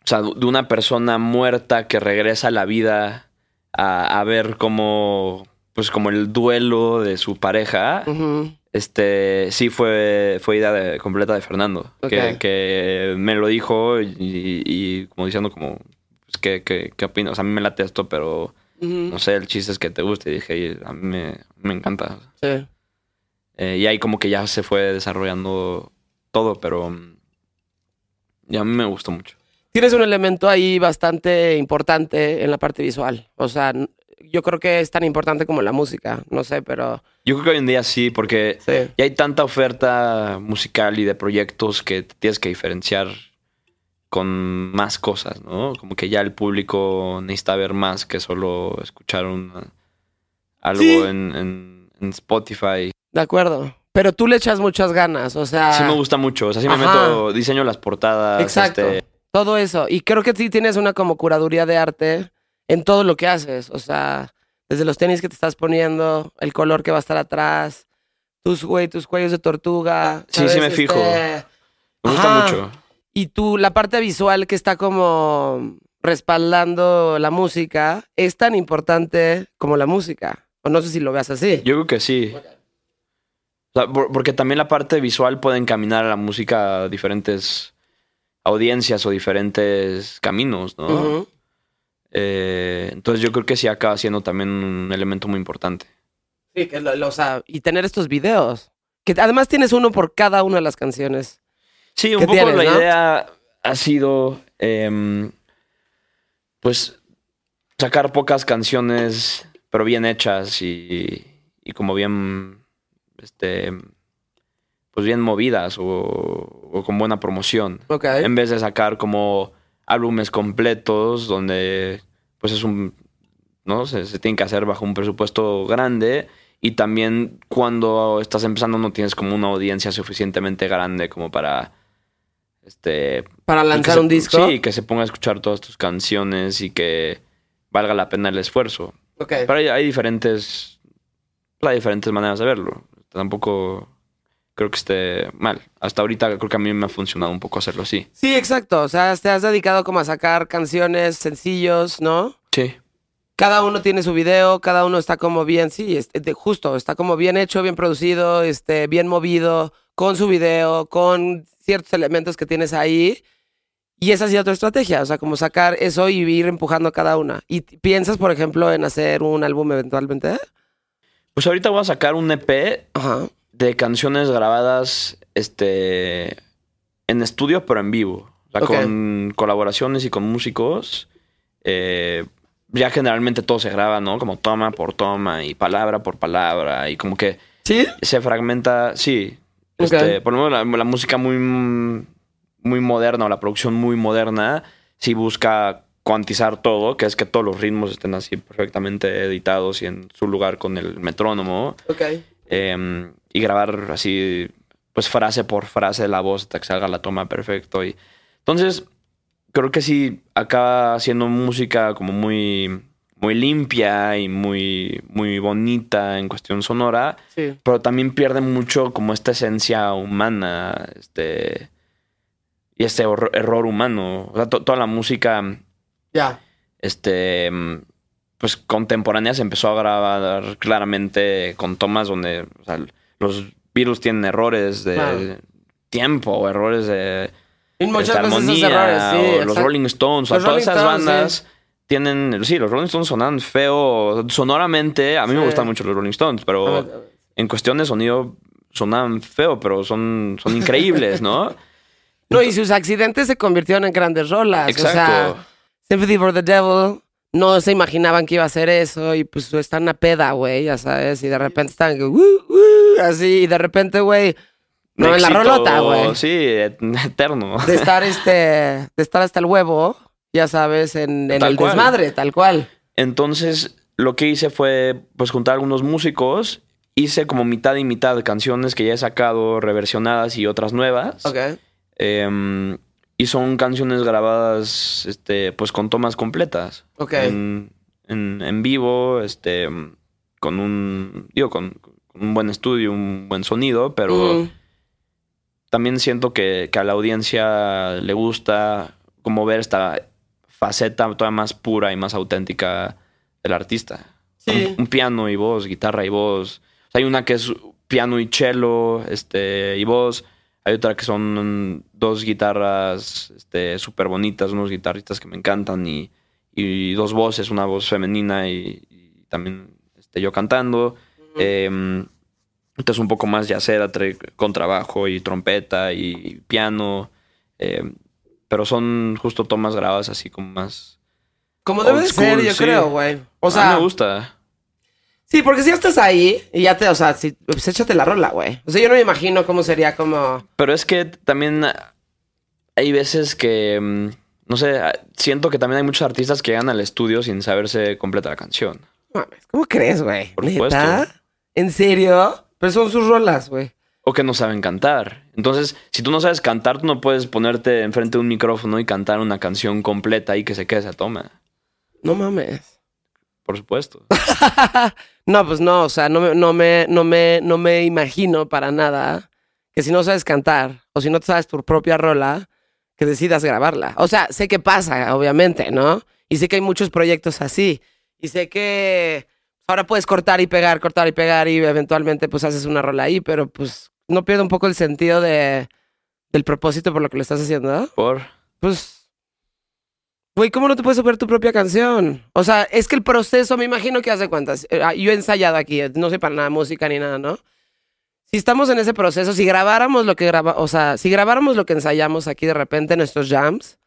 O sea, de una persona muerta que regresa a la vida a, a ver cómo. Pues como el duelo de su pareja. Ujú. Este sí fue, fue idea de- completa de Fernando. Que, Ok. que me lo dijo y, y como diciendo como. Pues, ¿qué, qué, qué opinas? O sea, a mí me late esto, pero Ujú. no sé, el chiste es que te guste. Y dije, "Y a mí me, me encanta. Sí. Eh, y ahí como que ya se fue desarrollando todo, pero mm, y a mí me gustó mucho. Tienes un elemento ahí bastante importante en la parte visual. O sea, yo creo que es tan importante como la música. No sé, pero Yo creo que hoy en día sí, porque sí. ya hay tanta oferta musical y de proyectos que te tienes que diferenciar con más cosas, ¿no? Como que ya el público necesita ver más que solo escuchar una- algo Sí. en, en- en Spotify. De acuerdo. Pero tú le echas muchas ganas. O sea, Sí me gusta mucho, o sea, sí me Ajá. meto, diseño las portadas. Exacto. este, todo eso. Y creo que sí tienes una como curaduría de arte en todo lo que haces. O sea, desde los tenis que te estás poniendo, el color que va a estar atrás, tus, güey, tus cuellos de tortuga. Sí, sí me fijo. Este, me gusta Ajá. mucho. Y tú, la parte visual que está como respaldando la música es tan importante como la música. O no sé si lo veas así. Yo creo que sí. O sea, por- porque también la parte visual puede encaminar a la música a diferentes audiencias o diferentes caminos, ¿no? Eh, entonces yo creo que sí acaba siendo también un elemento muy importante. Sí, que lo- lo- o sea, y tener estos videos. Que además tienes uno por cada una de las canciones. Sí, un ¿Qué poco tienes, la no? idea ha sido, em, pues, sacar pocas canciones, pero bien hechas y, y como bien, este, pues bien movidas o, o con buena promoción. Ok. En vez de sacar como álbumes completos donde, pues es un, ¿no? Se, se tiene que hacer bajo un presupuesto grande y también cuando estás empezando no tienes como una audiencia suficientemente grande como para este Para lanzar se- un disco. Sí, que se ponga a escuchar todas tus canciones y que valga la pena el esfuerzo. Ok. Pero hay, hay diferentes hay diferentes maneras de verlo. Tampoco creo que esté mal. Hasta ahorita creo que a mí me ha funcionado un poco hacerlo así. Sí, exacto. O sea, te has dedicado como a sacar canciones, sencillos, ¿no? Sí. Cada uno tiene su video, cada uno está como bien, sí, este, de- justo, está como bien hecho, bien producido, este, bien movido, con su video, con ciertos elementos que tienes ahí. Y esa ha sido tu estrategia, o sea, como sacar eso y ir empujando cada una. ¿Y piensas, por ejemplo, en hacer un álbum eventualmente? Pues ahorita voy a sacar un EP Ajá. De canciones grabadas este en estudio pero en vivo. O sea, con colaboraciones y con músicos. Eh, ya generalmente todo se graba, ¿no? Como toma por toma y palabra por palabra. Y como que ¿Sí? se fragmenta, sí. Este, por lo menos la, la música muy, muy moderna o la producción muy moderna sí busca cuantizar todo, que es que todos los ritmos estén así perfectamente editados y en su lugar con el metrónomo. Ok. eh, y grabar así, pues frase por frase la voz hasta que salga la toma perfecto. Y, entonces, creo que sí acaba siendo música como muy, muy limpia y muy, muy bonita en cuestión sonora Sí. pero también pierde mucho como esta esencia humana, este y este error humano. O sea, to- toda la música, Ya. este, pues contemporánea se empezó a grabar claramente con tomas donde, o sea, los Beatles tienen errores de tiempo errores de, Y de muchas veces armonía, errores, sí. o los exacto. Rolling Stones, o Los todas Rolling esas Stones, bandas. Tienen, sí, los Rolling Stones sonan feo sonoramente. A mí me gustan mucho los Rolling Stones, pero ver, en cuestión de sonido sonan feo, pero son, son increíbles, ¿no? No, y sus accidentes se convirtieron en grandes rolas. O sea, Exacto. Sympathy for the Devil, no se imaginaban que iba a hacer eso y pues están a peda, güey, ya sabes, y de repente están así, y de repente, güey, no, en la rolota, güey. Sí, et- eterno. De estar, este, de estar hasta el huevo, ya sabes, en, el cual. desmadre, tal cual. Entonces, lo que hice fue, pues, juntar algunos músicos. Hice como mitad y mitad de canciones que ya he sacado reversionadas y otras nuevas. Ok. Em, y son canciones grabadas, este, pues, con tomas completas. Ok. En, en- en vivo, este, con un, digo, con un buen estudio, un buen sonido, pero... Mm, también siento que, que a la audiencia le gusta como ver esta faceta todavía más pura y más auténtica del artista. Sí. Un, un piano y voz, guitarra y voz. O sea, hay una que es piano y cello este, y voz. Hay otra que son dos guitarras este, súper bonitas, unos guitarristas que me encantan y, y dos voces, una voz femenina y, y también este, yo cantando. Em, entonces un poco más yacera, trae contrabajo y trompeta y piano. em, pero son justo tomas grabadas así como más... Como debe de ser, yo sí. creo, güey. O a sea, mí me gusta. sí, porque si ya estás ahí y ya te, o sea, si, pues échate la rola, güey. O sea, yo no me imagino cómo sería como... Pero es que también hay veces que, mm, no sé, ah, siento que también hay muchos artistas que llegan al estudio sin saberse completa la canción. ¿Cómo crees, güey? Por ¿Neta? supuesto. ¿En serio? Pero son sus rolas, güey. O que no saben cantar. Entonces, si tú no sabes cantar, tú no puedes ponerte enfrente de un micrófono y cantar una canción completa y que se quede esa toma. No mames. Por supuesto. no, pues no, o sea, no me, no me, no me, no me imagino para nada que si no sabes cantar o si no te sabes tu propia rola, que decidas grabarla. O sea, sé que pasa, obviamente, ¿no? Y sé que hay muchos proyectos así. Y sé que ahora puedes cortar y pegar, cortar y pegar y eventualmente pues haces una rola ahí, pero pues no pierde un poco el sentido de, del propósito por lo que lo estás haciendo, ¿no? Por... Pues, güey, ¿cómo no te puedes saber tu propia canción? O sea, es que el proceso, me imagino que hace cuentas. eh, ah, Yo he ensayado aquí, eh, no sé para nada música ni nada, ¿no? Si estamos en ese proceso, si grabáramos lo que graba, o sea, si grabáramos lo que ensayamos aquí de repente en nuestros jams,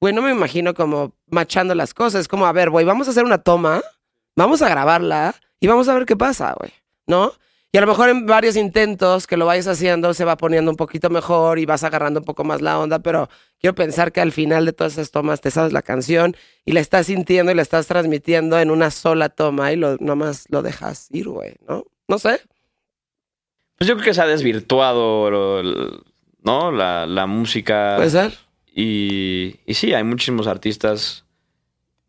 güey, no me imagino como machando las cosas. Es como, a ver, güey, vamos a hacer una toma, vamos a grabarla y vamos a ver qué pasa, güey, ¿no? Y a lo mejor en varios intentos que lo vayas haciendo se va poniendo un poquito mejor y vas agarrando un poco más la onda, pero quiero pensar que al final de todas esas tomas te sabes la canción y la estás sintiendo y la estás transmitiendo en una sola toma y lo, nomás lo dejas ir, güey, ¿no? No sé. Pues yo creo que se ha desvirtuado, ¿no? La, la música. Puede ser. Y, y sí, hay muchísimos artistas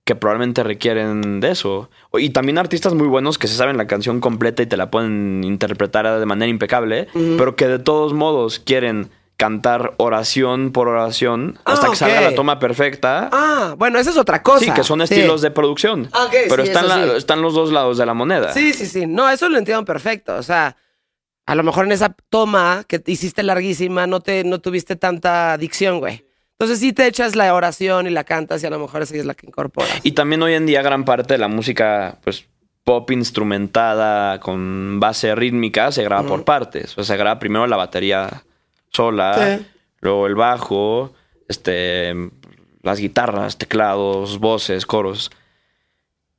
que probablemente requieren de eso. Y también artistas muy buenos que se saben la canción completa y te la pueden interpretar de manera impecable, pero que de todos modos quieren cantar oración por oración Ah, hasta que salga la toma perfecta. Ah, bueno, esa es otra cosa. sí, que son Sí. estilos de producción. Ah, ok, pero sí, están, eso la- sí. están los dos lados de la moneda. Sí, sí, sí. No, eso lo entiendo perfecto. O sea, a lo mejor en esa toma que te hiciste larguísima no te no tuviste tanta adicción, güey. Entonces sí te echas la oración y la cantas y a lo mejor esa es la que incorporas. Y también hoy en día gran parte de la música, pues, pop instrumentada con base rítmica se graba por partes. O sea, se graba primero la batería sola, Sí. luego el bajo, este, las guitarras, teclados, voces, coros.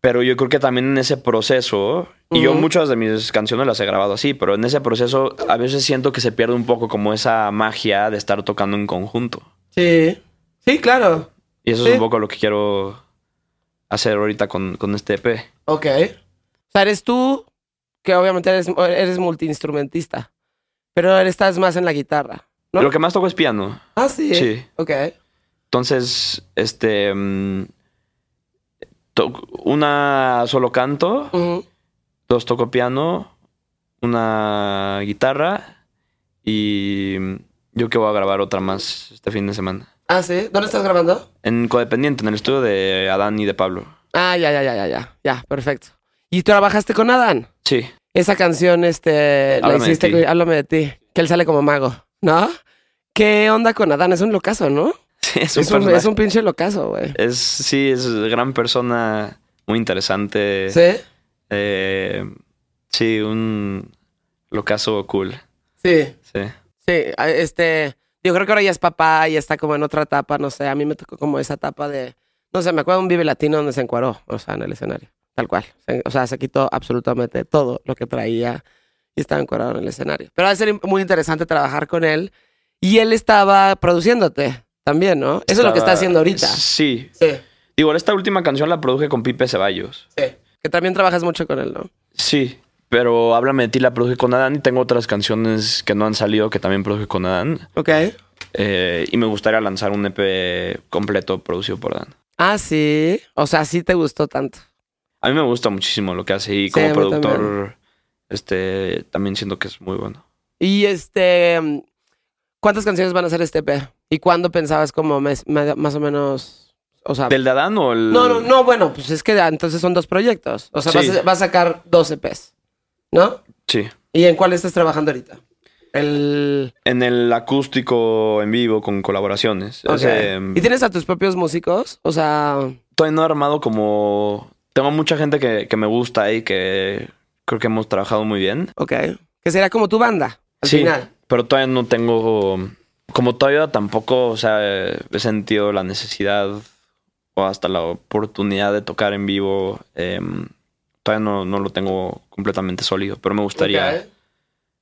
Pero yo creo que también en ese proceso, y yo muchas de mis canciones las he grabado así, pero en ese proceso a veces siento que se pierde un poco como esa magia de estar tocando en conjunto. Sí. Sí, claro. Y eso Sí. es un poco lo que quiero hacer ahorita con, con este EP. Ok. O sea, eres tú, que obviamente eres, eres multiinstrumentista, pero estás más en la guitarra. ¿no? Lo que más toco es piano. Ah, sí. Sí. Ok. Entonces, este. mm, una solo canto, dos toco piano, una guitarra y yo que voy a grabar otra más este fin de semana. Ah, sí. ¿Dónde estás grabando? En Codependiente, en el estudio de Adán y de Pablo. Ah, ya, ya, ya, ya, ya. Ya, perfecto. ¿Y tú trabajaste con Adán? Sí, Esa canción, este, la Háblame de hiciste, con- háblame de ti, que él sale como mago, ¿no? ¿Qué onda con Adán? Es un locazo, ¿no? sí, es un, Es un, es un pinche locazo, güey. Es- sí, es gran persona, muy interesante. ¿Sí? Eh, sí, un locazo cool. Sí. Sí. Sí, este, yo creo que ahora ya es papá y está como en otra etapa, no sé, a mí me tocó como esa etapa de, no sé, me acuerdo de un Vive Latino donde se encuadró, o sea, en el escenario, tal cual. O sea, se quitó absolutamente todo lo que traía y estaba encuadrado en el escenario. Pero va a ser muy interesante trabajar con él y él estaba produciéndote también, ¿no? Eso es lo que está haciendo ahorita. Sí. Sí, Digo, esta última canción la produje con Pipe Ceballos. sí. Que también trabajas mucho con él, ¿no? Sí, pero Háblame de ti la produje con Adán y tengo otras canciones que no han salido que también produje con Adán. Ok. Eh, y me gustaría lanzar un EP completo producido por Adán. Ah, sí. O sea, sí te gustó tanto. A mí me gusta muchísimo lo que hace y como productor, también. este, también siento que es muy bueno. Y este, ¿cuántas canciones van a ser este EP? ¿Y cuándo pensabas como mes- me- más o menos, o sea, ¿Del de Adán o el...? no, no, no, bueno, pues es que entonces son dos proyectos, o sea, Sí. vas, a, vas a sacar dos EPs, ¿no? Sí. ¿Y en cuál estás trabajando ahorita? El, En el acústico en vivo con colaboraciones. ok. Ese, ¿Y tienes a tus propios músicos? O sea, todavía no he armado como... Tengo mucha gente que, que me gusta y que creo que hemos trabajado muy bien. ok, que sería como tu banda, al Sí. final. Pero todavía no tengo... Como todavía tampoco, o sea, he sentido la necesidad o hasta la oportunidad de tocar en vivo. em, todavía no, no lo tengo completamente sólido, pero me gustaría... Ok.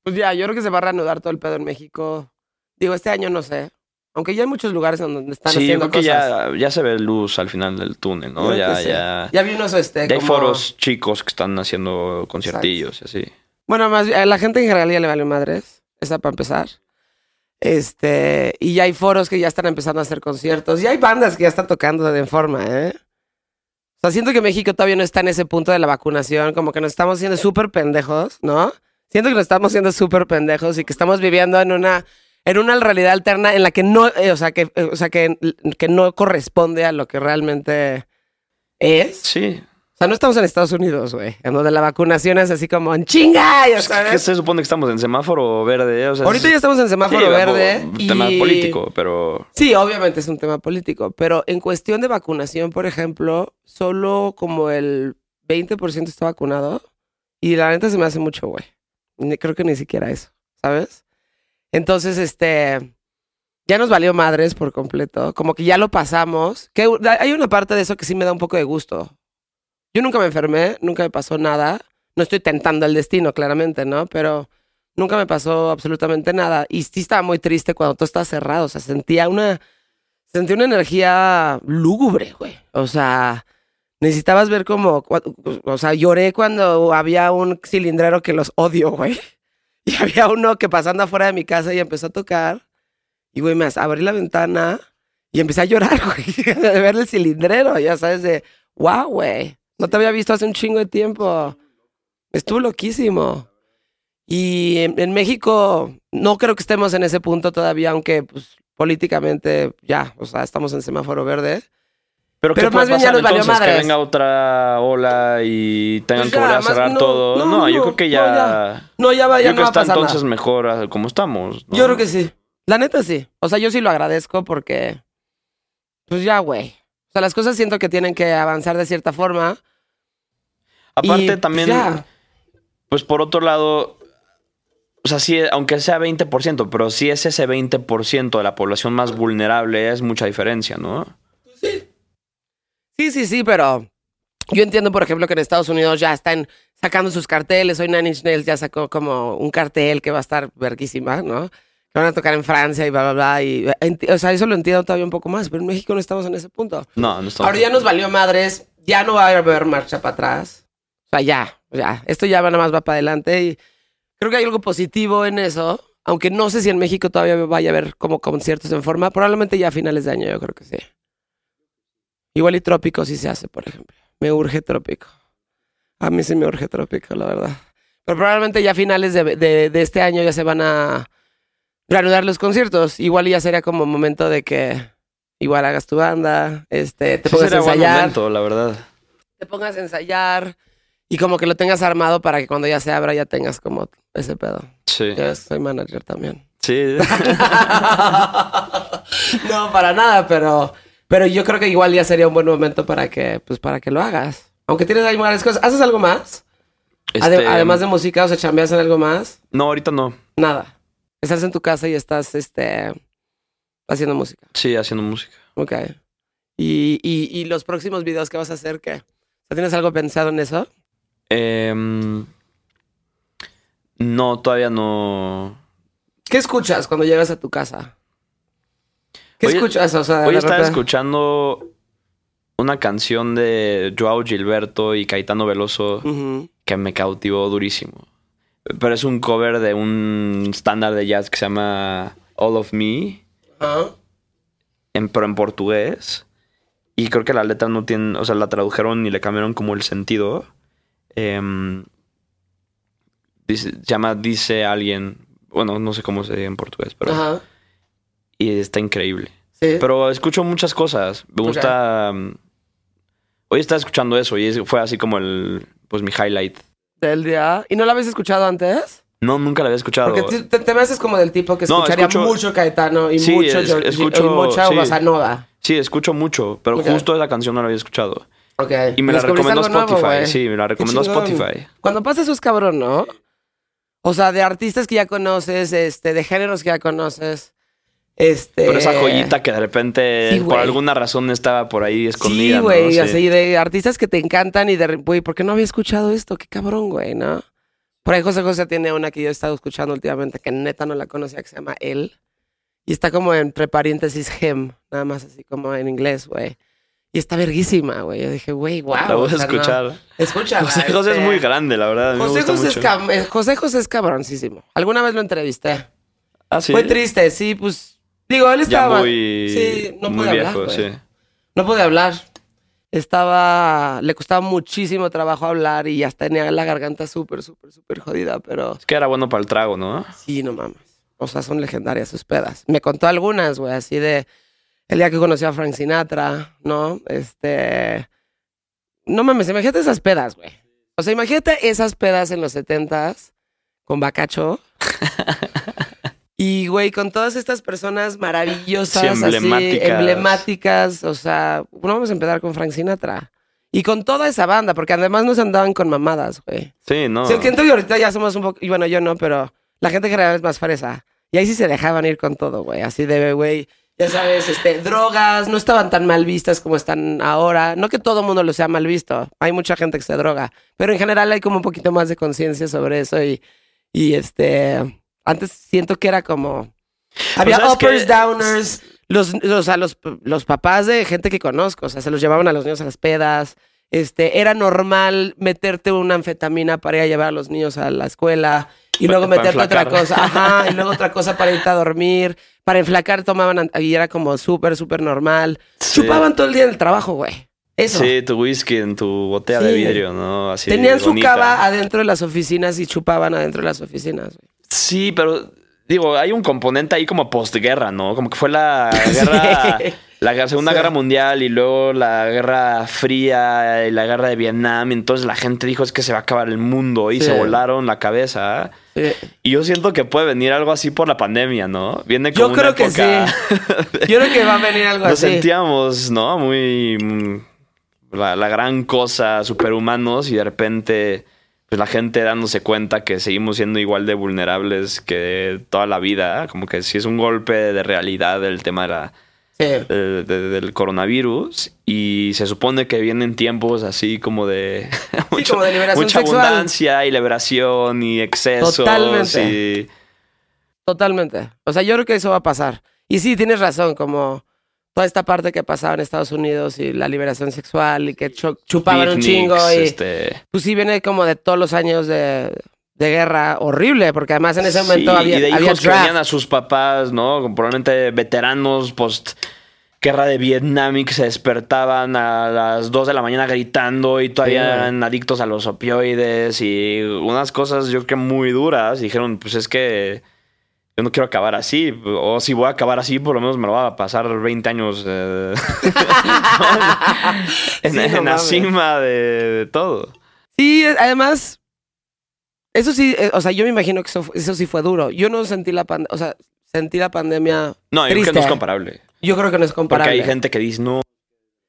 Pues ya, yo creo que se va a reanudar todo el pedo en México. Digo, este año no sé. Aunque ya hay muchos lugares en donde están Sí, haciendo creo que cosas. ya, ya se ve luz al final del túnel, Yo ¿no? creo Ya, ya, Ya vi unos este, ya hay foros chicos que están haciendo conciertillos y así. Bueno, más a la gente en general ya le vale madres. Esa para empezar. Este, y ya hay foros que ya están empezando a hacer conciertos. Y hay bandas que ya están tocando de forma, ¿eh? Siento que México todavía no está en ese punto de la vacunación, como que nos estamos haciendo súper pendejos, ¿no? Siento que nos estamos haciendo súper pendejos y que estamos viviendo en una, en una realidad alterna en la que no, eh, o sea, que, eh, o sea, que, que no corresponde a lo que realmente es. Sí. O sea, no estamos en Estados Unidos, güey, en donde la vacunación es así como en chinga, ya sabes. se supone que estamos en semáforo verde. O sea, Ahorita es- ya estamos en semáforo sí, verde. y... Tema político, pero... Sí, obviamente es un tema político, pero en cuestión de vacunación, por ejemplo, solo como el 20% está vacunado y la neta se me hace mucho, güey. Creo que ni siquiera eso, ¿sabes? Entonces, este, ya nos valió madres por completo, como que ya lo pasamos, que hay una parte de eso que sí me da un poco de gusto. Yo nunca me enfermé, nunca me pasó nada, no estoy tentando el destino, claramente, ¿no? Pero nunca me pasó absolutamente nada. Y sí estaba muy triste cuando todo estaba cerrado. O sea, sentía una. Sentía una energía lúgubre, güey. O sea, necesitabas ver como. O sea, lloré cuando había un cilindrero que los odio, güey. Y había uno que pasando afuera de mi casa y empezó a tocar. Y, güey, me abrí la ventana y empecé a llorar, güey. De ver el cilindrero, ya sabes, de. ¡Wow, güey! No te había visto hace un chingo de tiempo. Estuvo loquísimo. Y en, en México no creo que estemos en ese punto todavía, aunque pues, políticamente ya, o sea, estamos en semáforo verde. Pero, Pero ¿qué más bien ya nos valió entonces? Que venga otra ola y tengan Pues que volver a cerrar no, todo. no, No, yo creo que ya... No, ya va, ya yo no creo que a está entonces nada. mejor como estamos. Yo creo que sí. La neta sí. O sea, yo sí lo agradezco porque pues ya, güey. O sea, las cosas siento que tienen que avanzar de cierta forma. Aparte Y, pues, también, ya. pues por otro lado, o sea, sí, aunque sea 20%, pero si es ese 20% de la población más vulnerable, es mucha diferencia, ¿no? Sí, sí, sí, pero yo entiendo, por ejemplo, que en Estados Unidos ya están sacando sus carteles. Hoy Nine Inch Nails ya sacó como un cartel que va a estar verguísima, ¿no? Van a tocar en Francia y bla, bla, bla. Y, o sea, eso lo entiendo todavía un poco más, pero en México no estamos en ese punto. No, no estamos. Ahora ya nos valió madres, ya no va a haber marcha para atrás. O sea, ya, ya. Esto ya va nada más va para adelante y creo que hay algo positivo en eso. Aunque no sé si en México todavía vaya a haber como conciertos en forma, probablemente ya a finales de año yo creo que sí. Igual y Trópico sí se hace, por ejemplo. Me urge Trópico. A mí sí me urge Trópico, la verdad. Pero probablemente ya a finales de, de- de este año ya se van a reanudar los conciertos. Igual ya sería como momento de que igual hagas tu banda, este, te Sí pongas a sería buen ensayar momento, la verdad. te pongas a ensayar y como que lo tengas armado para que cuando ya se abra ya tengas como ese pedo. Sí. Yo soy manager también. Sí. no, para nada, pero, pero yo creo que igual ya sería un buen momento para que, pues, para que lo hagas. Aunque tienes ahí varias cosas. ¿Haces algo más? Este, además de música, o sea, chambeas en algo más. No, ahorita no. Nada. Estás en tu casa y estás, este, haciendo música. Sí, haciendo música. Ok. ¿Y, y, y los próximos videos que vas a hacer, qué? ¿Tienes algo pensado en eso? Em, no, todavía no. ¿Qué escuchas cuando llegas a tu casa? ¿Qué Hoy- escuchas? O sea, Hoy estaba escuchando una canción de Joao Gilberto y Caetano Veloso que me cautivó durísimo. Pero es un cover de un estándar de jazz que se llama All of Me, en, pero en portugués. Y creo que la letra no tiene, o sea, la tradujeron y le cambiaron como el sentido. Em, dice- se llama Dice alguien, bueno, no sé cómo se dice en portugués, pero... Ajá. Y está increíble. Sí. Pero escucho muchas cosas. Me gusta. um, Hoy estaba escuchando eso y fue así como el. Pues mi highlight. Del día. ¿Y no la habías escuchado antes? No, nunca la había escuchado. Porque te, te me haces como del tipo que No, escucharía escucho- mucho Caetano y Sí, mucho es- escucho- y mucha sí. bossa nova. Sí, escucho mucho, pero Ok. justo esa canción no la había escuchado. Ok. Y me la recomendó nuevo, Spotify. sí, me la recomendó. Spotify. Cuando pasa eso es cabrón, ¿no? O sea, de artistas que ya conoces, este, de géneros que ya conoces. Este. Pero esa joyita que de repente, Sí, por alguna razón, estaba por ahí escondida. Sí, güey, ¿no? Sí. así de artistas que te encantan y de, güey, ¿por qué no había escuchado esto? Qué cabrón, güey, ¿no? Por ahí José José tiene una que yo he estado escuchando últimamente que neta no la conocía, que se llama Él. Y está como entre paréntesis him, nada más así como en inglés, güey. Y está verguísima, güey. Yo dije, güey, wow. La voy a escuchar. Escúchala. José José es este, muy grande, la verdad. José José, es eh, José José es cabroncísimo. Alguna vez lo entrevisté. Ah, sí. Fue triste, sí, pues. Digo, él Ya estaba. muy, sí, no muy viejo, hablar, güey. sí. No pude hablar. Estaba. Le costaba muchísimo trabajo hablar y hasta tenía la garganta súper, súper, súper jodida, pero Es que era bueno para el trago, ¿no? sí, no mames. O sea, son legendarias sus pedas. Me contó algunas, güey, así de. El día que conoció a Frank Sinatra, ¿no? Este. No mames, imagínate esas pedas, güey. O sea, imagínate esas pedas en los setentas con Bacacho. Y, güey, con todas estas personas maravillosas, Sí, así, emblemáticas. emblemáticas, o sea, bueno, vamos a empezar con Frank Sinatra. Y con toda esa banda, porque además nos andaban con mamadas, güey. Sí, no. Sí, siento que ahorita ya somos un poco, y bueno, yo no, pero la gente en general es más fresa. Y ahí sí se dejaban ir con todo, güey. Así de, güey, ya sabes, este, drogas, no estaban tan mal vistas como están ahora. No que todo el mundo lo sea mal visto. Hay mucha gente que se droga. Pero en general hay como un poquito más de conciencia sobre eso. Y, y este, antes siento que era como... Había ¿sabes uppers, downers. Los, o sea, los, los papás de gente que conozco, o sea, se los llevaban a los niños a las pedas. Este, era normal meterte una anfetamina para ir a llevar a los niños a la escuela y luego para meterte otra cosa, ajá, y luego otra cosa para irte a dormir. Para enflacar tomaban an- y era como súper, súper normal. Sí. Chupaban todo el día en el trabajo, güey. Eso. Sí, tu whisky en tu botella de vidrio, ¿no? Así Tenían su cava adentro de las oficinas y chupaban adentro de las oficinas, güey. Sí, pero digo, hay un componente ahí como postguerra, ¿no? Como que fue la guerra. Sí. la Segunda Sí. Guerra Mundial y luego la Guerra Fría y la Guerra de Vietnam. Y entonces la gente dijo es que se va a acabar el mundo y Sí. se volaron la cabeza. Sí. Y yo siento que puede venir algo así por la pandemia, ¿no? Viene Yo como una creo que época- Yo creo que va a venir algo Nos así. sentíamos, ¿no? Muy... mm, La, la gran cosa, superhumanos, y de repente, pues la gente dándose cuenta que seguimos siendo igual de vulnerables que toda la vida. Como que sí es un golpe de realidad el tema de la, Sí. de- de- del coronavirus. Y se supone que vienen tiempos así como de... como de liberación mucha sexual. abundancia y liberación y excesos. Totalmente. y- Totalmente. O sea, yo creo que eso va a pasar. Y sí, tienes razón, como toda esta parte que pasaba en Estados Unidos y la liberación sexual y que chu- chupaban un chingo y este... pues sí viene como de todos los años de, de guerra horrible, porque además en ese Sí, momento había, y de había hijos que draft. venían a sus papás, ¿no? Probablemente veteranos post guerra de Vietnam y que se despertaban a las 2 de la mañana gritando y todavía Sí. eran adictos a los opioides y unas cosas yo creo que muy duras. Dijeron, pues es que yo no quiero acabar así. O si voy a acabar así, por lo menos me lo va a pasar 20 años eh, en, Sí, no en la cima de, de todo. Sí, además, eso sí, eh, o sea, yo me imagino que eso, eso sí fue duro. Yo no sentí la pandemia, o sea, sentí la pandemia No, yo creo que no es comparable. Yo creo que no es Porque comparable. hay gente que dice, no,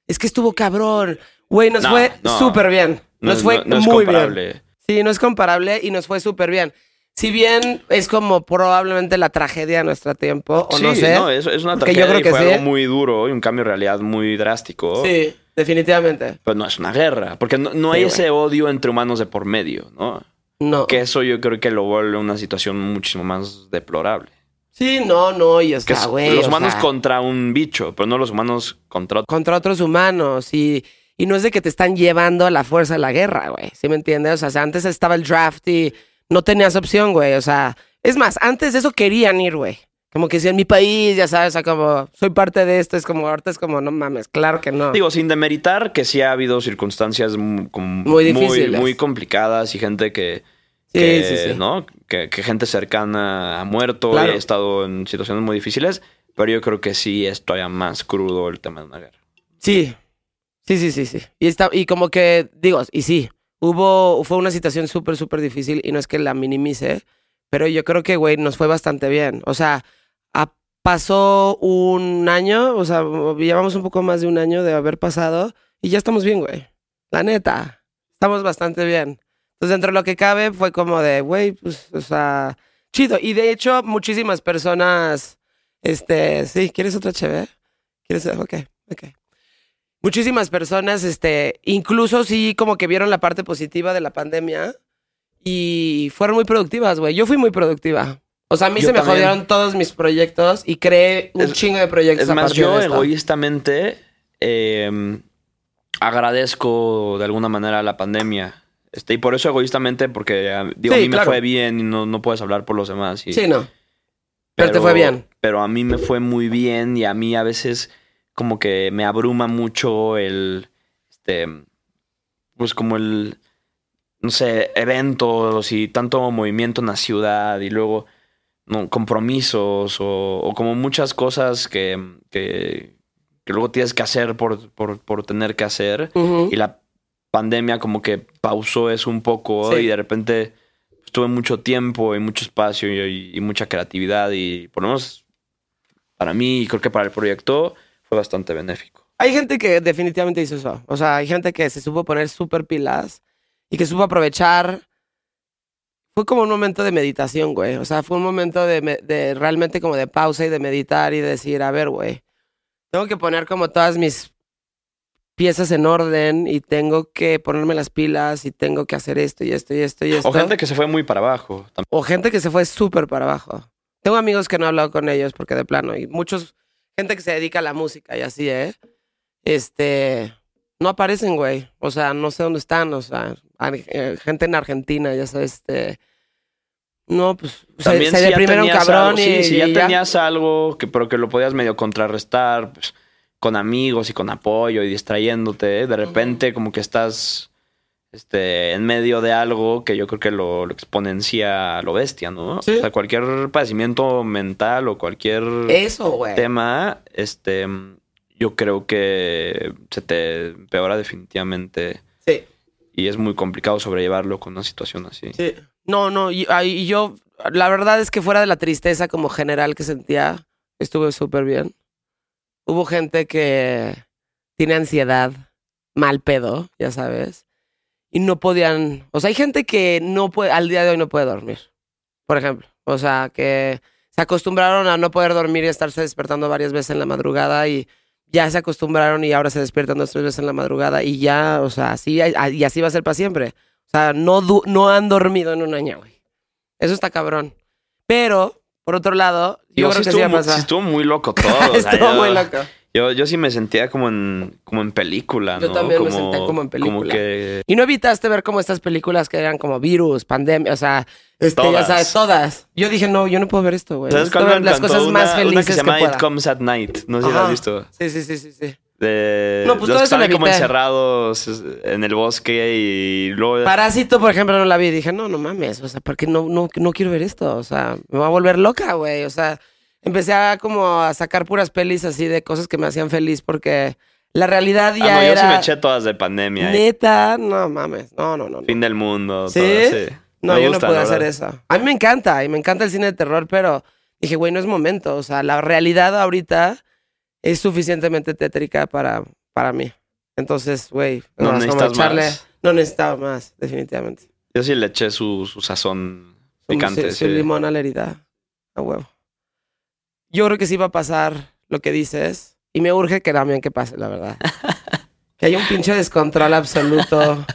Es que estuvo cabrón. Güey, nos No, fue no. súper bien. no, Nos fue muy bien. Sí, no es comparable y nos fue súper bien. Si bien es como probablemente la tragedia de nuestro tiempo, o sí, no sé. es, es una porque yo tragedia creo y que fue sí. algo muy duro y un cambio de realidad muy drástico. Sí, definitivamente. Pero no es una guerra, porque no, no hay ese odio entre humanos de por medio, ¿no? No. Que eso yo creo que lo vuelve una situación muchísimo más deplorable. Sí, no, no, y Que está, es güey. los humanos sea, contra un bicho, pero no los humanos contra otro. contra otros humanos y, y no es de que te están llevando a la fuerza de la guerra, güey. ¿Sí me entiendes? O sea, antes estaba el draft y no tenías opción, güey. O sea, es más, antes de eso querían ir, güey. Como que si en mi país, ya sabes, o sea, como soy parte de esto, es como, ahorita es como, no mames, claro que no. Digo, sin demeritar que sí ha habido circunstancias como Muy difíciles. muy complicadas y gente que, sí, que, sí, sí. ¿no? Que, que gente cercana ha muerto Claro. y ha estado en situaciones muy difíciles, pero yo creo que sí es todavía más crudo el tema de una guerra. Sí, sí, sí, sí, sí. Y, está, y como que, digo, y sí, hubo, fue una situación súper, súper difícil y no es que la minimice, pero yo creo que, güey, nos fue bastante bien. O sea, pasó un año, o sea, llevamos un poco más de un año de haber pasado y ya estamos bien, güey. La neta, estamos bastante bien. Entonces, dentro de lo que cabe, fue como de, güey, pues, o sea, chido. Y de hecho, muchísimas personas, este, sí, ¿quieres otra chévere? ¿Quieres? Ok, ok. Muchísimas personas, este, incluso sí como que vieron la parte positiva de la pandemia y fueron muy productivas, güey. Yo fui muy productiva. O sea, a mí Yo se me también. jodieron todos mis proyectos y creé un Es- chingo de proyectos Es a más, yo de egoístamente eh, agradezco de alguna manera la pandemia. Este, y por eso egoístamente, porque ah, digo, Sí, a mí claro. me fue bien y no, no puedes hablar por los demás. y- Sí, no. Pero te fue bien. Pero a mí me fue muy bien y a mí a veces como que me abruma mucho el, este, pues como el, no sé, eventos y tanto movimiento en la ciudad y luego no, compromisos o, o como muchas cosas que, que, que luego tienes que hacer por, por, por tener que hacer. Y la pandemia como que pausó eso un poco Sí. y de repente pues, tuve mucho tiempo y mucho espacio y, y mucha creatividad y por lo menos para mí y creo que para el proyecto fue bastante benéfico. Hay gente que definitivamente hizo eso. O sea, hay gente que se supo poner súper pilas y que supo aprovechar. Fue como un momento de meditación, güey. O sea, fue un momento de, de realmente como de pausa y de meditar y decir, a ver, güey, tengo que poner como todas mis piezas en orden y tengo que ponerme las pilas y tengo que hacer esto y esto y esto y esto. O gente que se fue muy para abajo. también. O gente que se fue súper para abajo. Tengo amigos que no he hablado con ellos porque de plano, y muchos, gente que se dedica a la música y así, ¿eh? Este, no aparecen, güey. O sea, no sé dónde están, o sea, eh, gente en Argentina, ya sabes, este... No, pues También se si ya deprimieron tenías cabrón algo, y, sí, si ya y tenías algo que pero que lo podías medio contrarrestar pues, con amigos y con apoyo y distrayéndote, de repente como que estás este en medio de algo que yo creo que lo, lo exponencia a lo bestia, ¿no? Sí. O sea, cualquier padecimiento mental o cualquier Eso, tema, este yo creo que se te empeora definitivamente Sí. y es muy complicado sobrellevarlo con una situación así. Sí. No, no, y, ay, y yo, la verdad es que fuera de la tristeza como general que sentía, estuve súper bien. Hubo gente que tiene ansiedad, mal pedo, ya sabes, y no podían, o sea, hay gente que no puede, al día de hoy no puede dormir, por ejemplo. O sea, que se acostumbraron a no poder dormir y estarse despertando varias veces en la madrugada y ya se acostumbraron y ahora se despiertan dos, tres veces en la madrugada y ya, o sea, así, y así va a ser para siempre. O sea, no, du- no han dormido en un año, güey. Eso está cabrón. Pero, por otro lado, yo creo sí que sí va a estuvo, sí muy loco todo. o sea, Estuvo yo, muy loco. Yo, yo sí me sentía como en, como en película, Yo ¿no? también me sentía como en película. Como que... Y no evitaste ver como estas películas que eran como virus, pandemia, o sea, este, Todas. todas. Yo dije, no, yo no puedo ver esto, güey. ¿Sabes cuál me las cosas Una- más una felices que se que, llama pueda. It Comes at Night. No sé si la has visto. Sí, sí, sí, sí, sí. De No, pues los todo que eso ahí como encerrados en el bosque y luego... Parásito, por ejemplo, no la vi. Dije, no, no mames, o sea, porque no, no, no quiero ver esto. O sea, me va a volver loca, güey. O sea, empecé a como a sacar puras pelis así de cosas que me hacían feliz porque la realidad Ah, ya no, yo era... sí me eché todas de pandemia. y Neta, no mames. No, no, no. no. Fin del mundo. ¿Sí? todas, sí. No, Me yo gusta, no pude hacer eso. A mí me encanta y me encanta el cine de terror, pero dije, güey, no es momento. O sea, la realidad ahorita es suficientemente tétrica para, para mí. Entonces, güey, No necesitas más. No necesitaba más, definitivamente. Yo sí le eché su, su sazón picante. Sí, sí, sí. limón a la herida. A huevo. Yo creo que sí va a pasar lo que dices. Y me urge que también que pase, la verdad. que haya un pinche descontrol absoluto.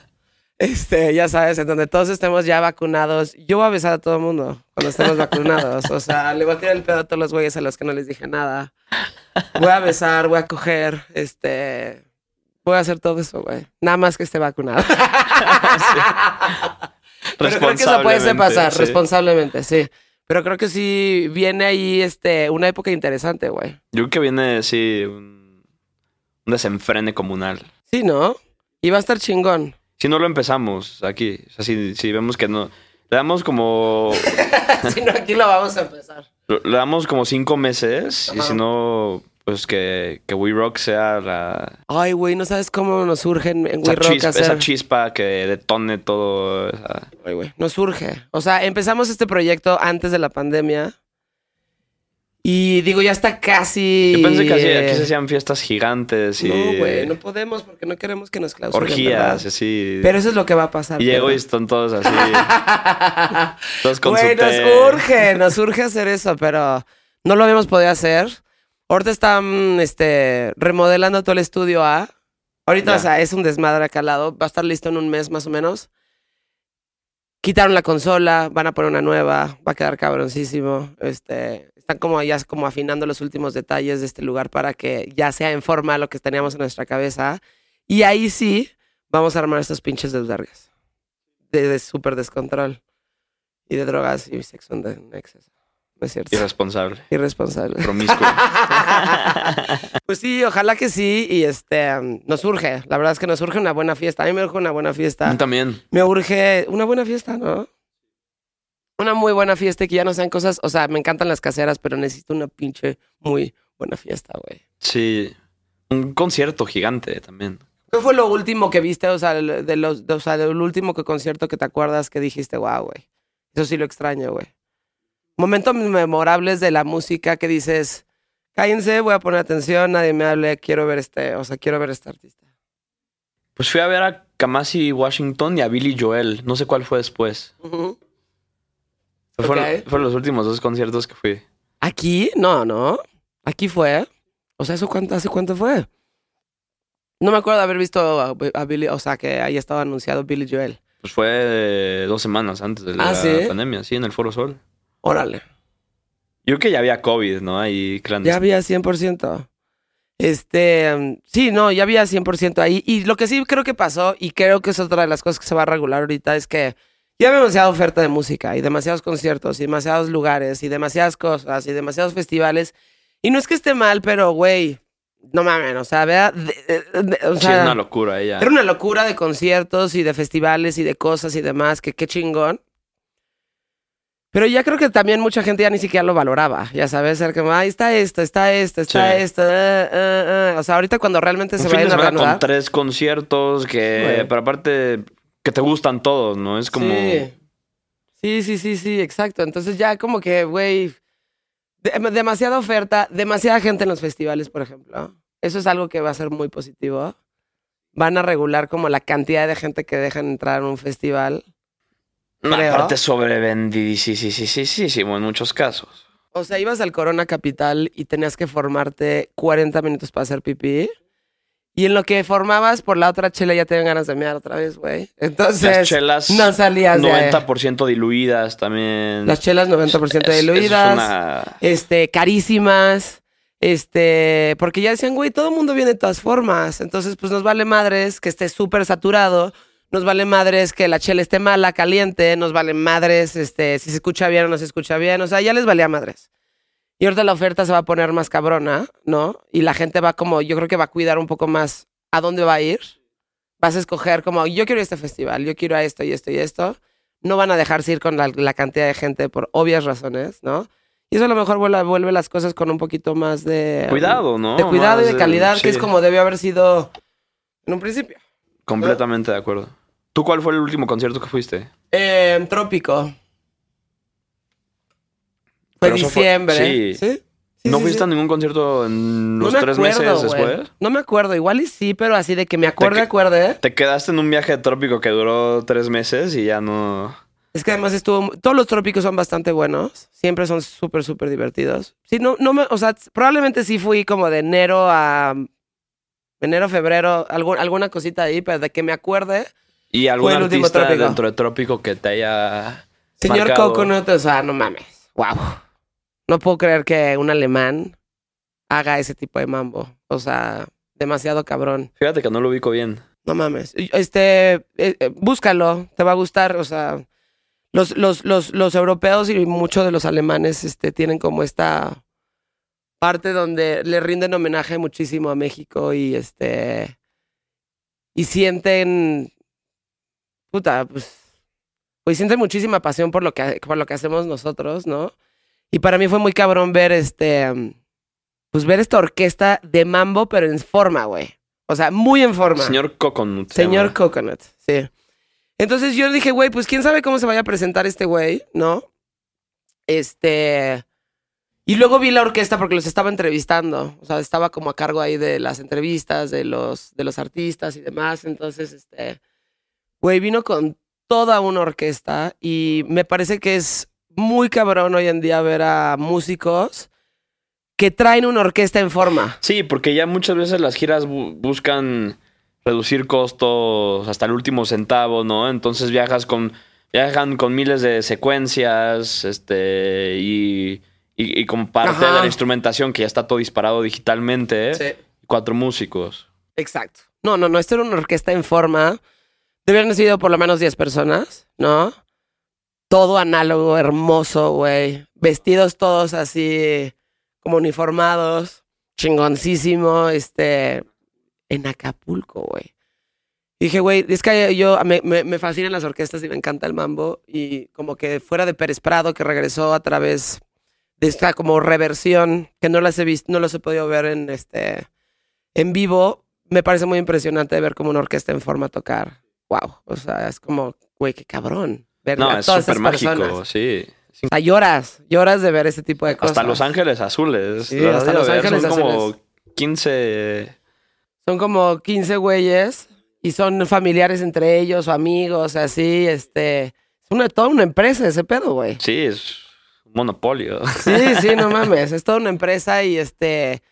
Este, ya sabes, en donde todos estemos ya vacunados. Yo voy a besar a todo el mundo cuando estemos vacunados. O sea, le voy a tirar el pedo a todos los güeyes a los que no les dije nada. Voy a besar, voy a coger, este... Voy a hacer todo eso, güey. Nada más que esté vacunado. Pero creo que eso puede pasar sí. responsablemente, sí. Pero creo que sí viene ahí este, una época interesante, güey. Yo creo que viene, sí, un, un desenfrene comunal. Sí, ¿no? Y va a estar chingón. Si no lo empezamos aquí, o sea, si, si vemos que no... Le damos como... si no, aquí lo vamos a empezar. le damos como cinco meses y si no, pues que, que We Rock sea la... Ay, güey, no sabes cómo nos surge en, en Esa We Rock chispa, hacer. esa chispa que detone todo. esa- Ay, güey, nos surge. O sea, empezamos este proyecto antes de la pandemia. Y digo, ya está casi. Yo pensé que así- aquí se hacían fiestas gigantes y No, güey, no podemos porque no queremos que nos clausuren. orgías, así. Pero eso es lo que va a pasar. y llego y están todos así. todos con Güey, nos urge, nos urge hacer eso, pero no lo habíamos podido hacer. Ahorita están este, remodelando todo el estudio A. Ahorita, Ya. o sea, es un desmadre acá al lado. Va a estar listo en un mes más o menos. Quitaron la consola, van a poner una nueva, va a quedar cabroncísimo. Este, están como ya como afinando los últimos detalles de este lugar para que ya sea en forma lo que teníamos en nuestra cabeza. Y ahí sí vamos a armar estos pinches desvergas. De, de súper descontrol. Y de drogas y sexo en exceso. No es cierto. Irresponsable. Irresponsable. Promiscuo. Pues sí, ojalá que sí. Y este, um, nos urge. La verdad es que nos urge una buena fiesta. A mí me urge una buena A fiesta. mí también. Me urge una buena fiesta, ¿no? Una muy buena fiesta y que ya no sean cosas. O sea, me encantan las caseras, pero necesito una pinche muy buena fiesta, güey. Sí. Un concierto gigante también. ¿Qué fue lo último que viste? O sea, de los, de- o sea, del último que concierto que te acuerdas que dijiste, wow, güey. Eso sí lo extraño, güey. Momentos memorables de la música que dices, cállense, voy a poner atención, nadie me hable, quiero ver este, o sea, quiero ver este artista. Pues fui a ver a Kamasi Washington y a Billy Joel. No sé cuál fue después. Fueron, los últimos dos conciertos que fui. ¿Aquí? No, no. Aquí fue. O sea, ¿eso cuánto, ¿hace cuánto fue? No me acuerdo de haber visto a, a Billy, o sea, que ahí estaba anunciado Billy Joel. Pues fue eh, dos semanas antes de la Ah, ¿sí? pandemia, sí, en el Foro Sol. Órale. Yo creo que ya había COVID, ¿no? Ahí Ya clandestino. había 100%. Este, sí, no, ya había 100% ahí. Y lo que sí creo que pasó, y creo que es otra de las cosas que se va a regular ahorita, es que ya había demasiada oferta de música y demasiados conciertos y demasiados lugares y demasiadas cosas y demasiados festivales. Y no es que esté mal, pero, güey, no mames, o sea, vea, o Sí, sea, es una locura ella. era una locura de conciertos y de festivales y de cosas y demás, que qué chingón. Pero ya creo que también mucha gente ya ni siquiera lo valoraba. Ya sabes, era como, ahí está esto, está esto, está Sí. esto. ah". O sea, ahorita cuando realmente Un se vayan a semana con reanudar. tres conciertos que, Güey. pero aparte, que te gustan todos, ¿no? Es como... Sí. sí, sí, sí, sí, exacto. Entonces ya como que, güey, de- demasiada oferta, demasiada gente en los festivales, por ejemplo. Eso es algo que va a ser muy positivo. Van a regular como la cantidad de gente que dejan entrar a un festival. No, creo. aparte sobrevendidísimo en muchos casos. O sea, ibas al Corona Capital y tenías que formarte 40 minutos para hacer pipí. Y en lo que formabas por la otra chela ya te dan ganas de mear otra vez, güey. Entonces, Las chelas no salías de... 90% diluidas también. Las chelas 90% Es- es diluidas. una- este, carísimas, este, porque ya decían, güey, todo el mundo viene de todas formas, entonces pues nos vale madres que esté súper saturado, nos vale madres que la chela esté mala, caliente, nos vale madres, este, si se escucha bien o no se escucha bien, o sea, ya les valía madres. Y ahorita la oferta se va a poner más cabrona, ¿no? Y la gente va como, yo creo que va a cuidar un poco más a dónde va a ir. Vas a escoger como, yo quiero este festival, yo quiero a esto y esto y esto. No van a dejarse ir con la, la cantidad de gente por obvias razones, ¿no? Y eso a lo mejor vuelve, vuelve las cosas con un poquito más de... Cuidado, ¿no? De cuidado y Más de calidad, que es sí, como debió haber sido en un principio. Completamente de acuerdo. ¿Tú cuál fue el último concierto que fuiste? Eh, Trópico. Fue Pero eso fue- diciembre. sí. ¿Sí? Sí, ¿No sí, fuiste sí. a ningún concierto en los no me tres acuerdo, meses después? No me acuerdo, igual y sí, pero así de que me acuerde, que- acuerde. Te quedaste en un viaje trópico que duró tres meses y ya no... Es que además estuvo. Todos los trópicos son bastante buenos. Siempre son súper, súper divertidos. Sí, no, no me. O sea, probablemente sí fui como de enero a. Enero, febrero, algún- alguna cosita ahí, pero de que me acuerde. ¿Y algún artista trópico. dentro de trópico que te haya... Señor marcado? Coconut, o sea, no mames. Wow. No puedo creer que un alemán haga ese tipo de mambo. O sea, demasiado cabrón. Fíjate que no lo ubico bien. No mames. Este, eh, eh, búscalo, te va a gustar. O sea, los, los, los, los europeos y muchos de los alemanes este, tienen como esta parte donde le rinden homenaje muchísimo a México y este y sienten puta, pues, pues sienten muchísima pasión por lo que por lo que hacemos nosotros, ¿no? Y para mí fue muy cabrón ver este pues ver esta orquesta de mambo pero en forma, güey. O sea, muy en forma. Señor Coconut. se Señor llama. Coconut, sí. Entonces yo dije, güey, pues quién sabe cómo se vaya a presentar este güey, ¿no? Este. Y luego vi la orquesta porque los estaba entrevistando. O sea, estaba como a cargo ahí de las entrevistas, de los, de los artistas y demás. Entonces, este. Güey, vino con toda una orquesta y me parece que es muy cabrón hoy en día ver a músicos que traen una orquesta en forma. Sí, porque ya muchas veces las giras bu- buscan reducir costos hasta el último centavo, ¿no? Entonces viajas con viajan con miles de secuencias, este y y, y como parte Ajá. de la instrumentación que ya está todo disparado digitalmente, ¿eh? cuatro músicos. Exacto. No, no, no, esto era una orquesta en forma. Debieron haber sido por lo menos 10 personas, ¿no? Todo análogo, hermoso, güey. Vestidos todos así, como uniformados. Chingoncísimo, este. En Acapulco, güey. Dije, güey, es que yo me fascinan las orquestas y me encanta el mambo. Y como que fuera de Pérez Prado, que regresó a través de esta como reversión, que no las he visto, no los he podido ver en este en vivo, me parece muy impresionante ver como una orquesta en forma tocar. Wow. O sea, es como, güey, qué cabrón. Ver No, a es todas súper mágico, personas. sí. O sea, lloras, lloras de ver ese tipo de cosas. Hasta Los Ángeles Azules. Sí, hasta Los ver, Ángeles Son como Azules. 15... Son como 15 güeyes y son familiares entre ellos o amigos, así, este. Es una, toda una empresa ese pedo, güey. Sí, es un monopolio. Sí, sí, no mames. Es toda una empresa y este.